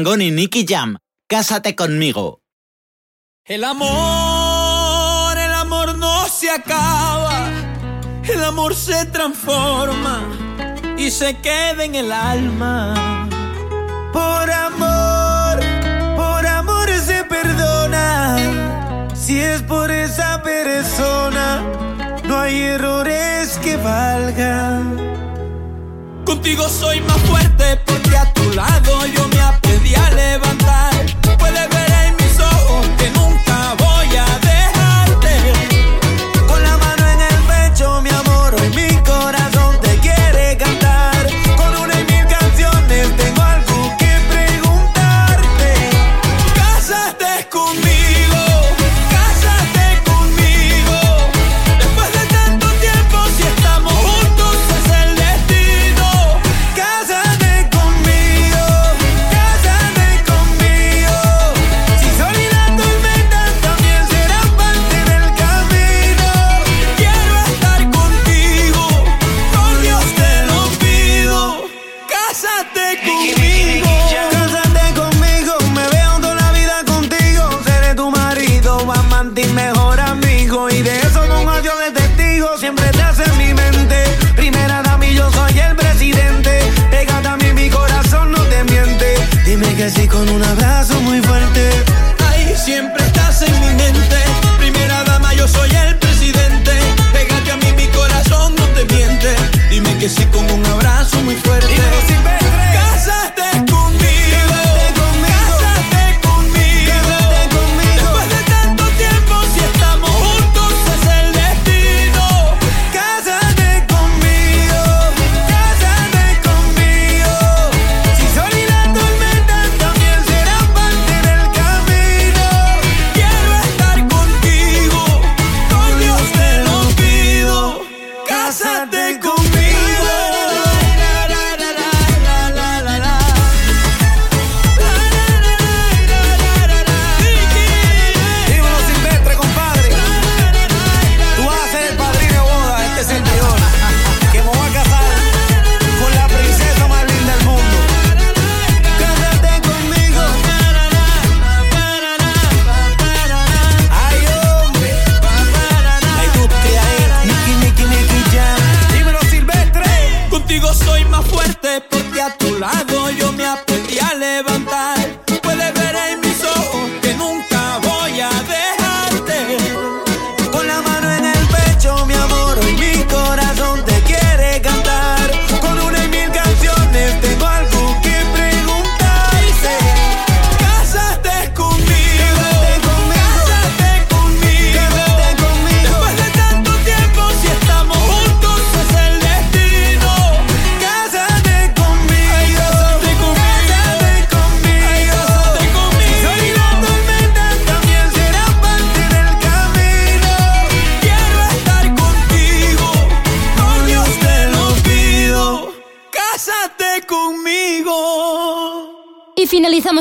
Dangón y Nicky Jam. Cásate conmigo. El amor, el amor no se acaba. El amor se transforma y se queda en el alma. Por amor, por amor se perdona. Si es por esa persona, no hay errores que valgan. Contigo soy más fuerte porque a tu lado yo a levantar. Puedes ver el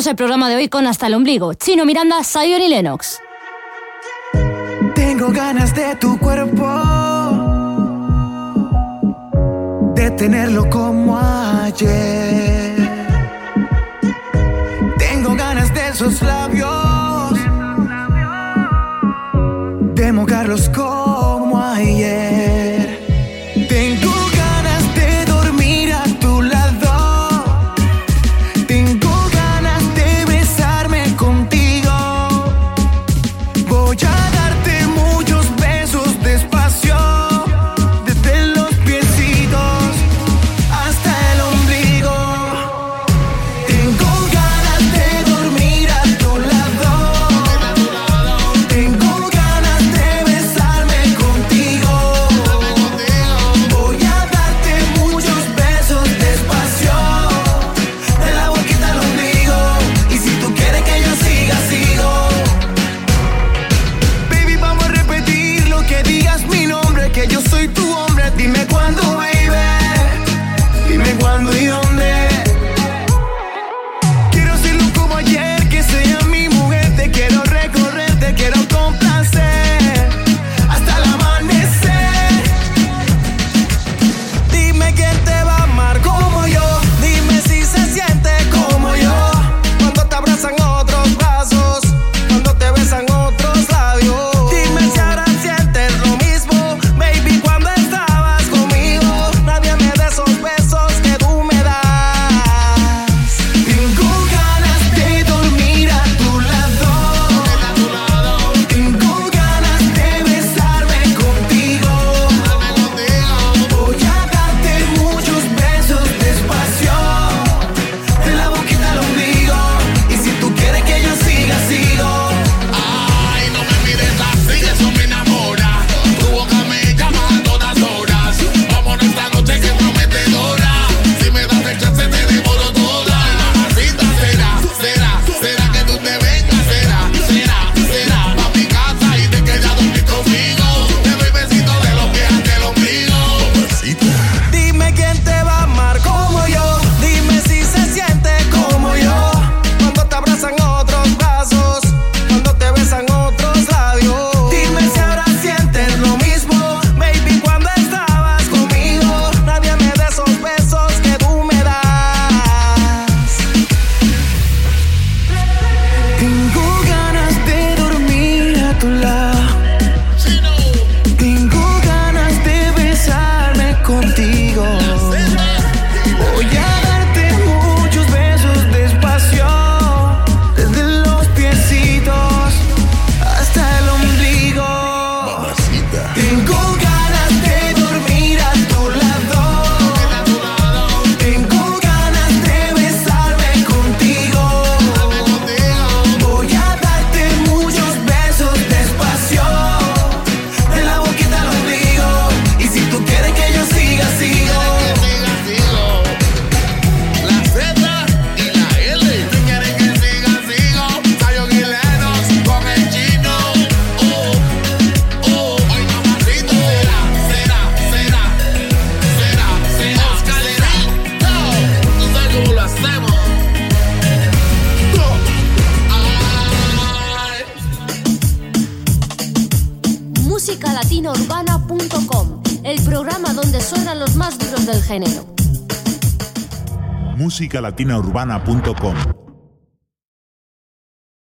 el programa de hoy con Hasta el Ombligo, Chino Miranda, Zion y Lennox. Tengo ganas de tu cuerpo, de tenerlo como ayer. Tengo ganas de esos labios, de mojarlos como ayer. musicalatinaurbana.com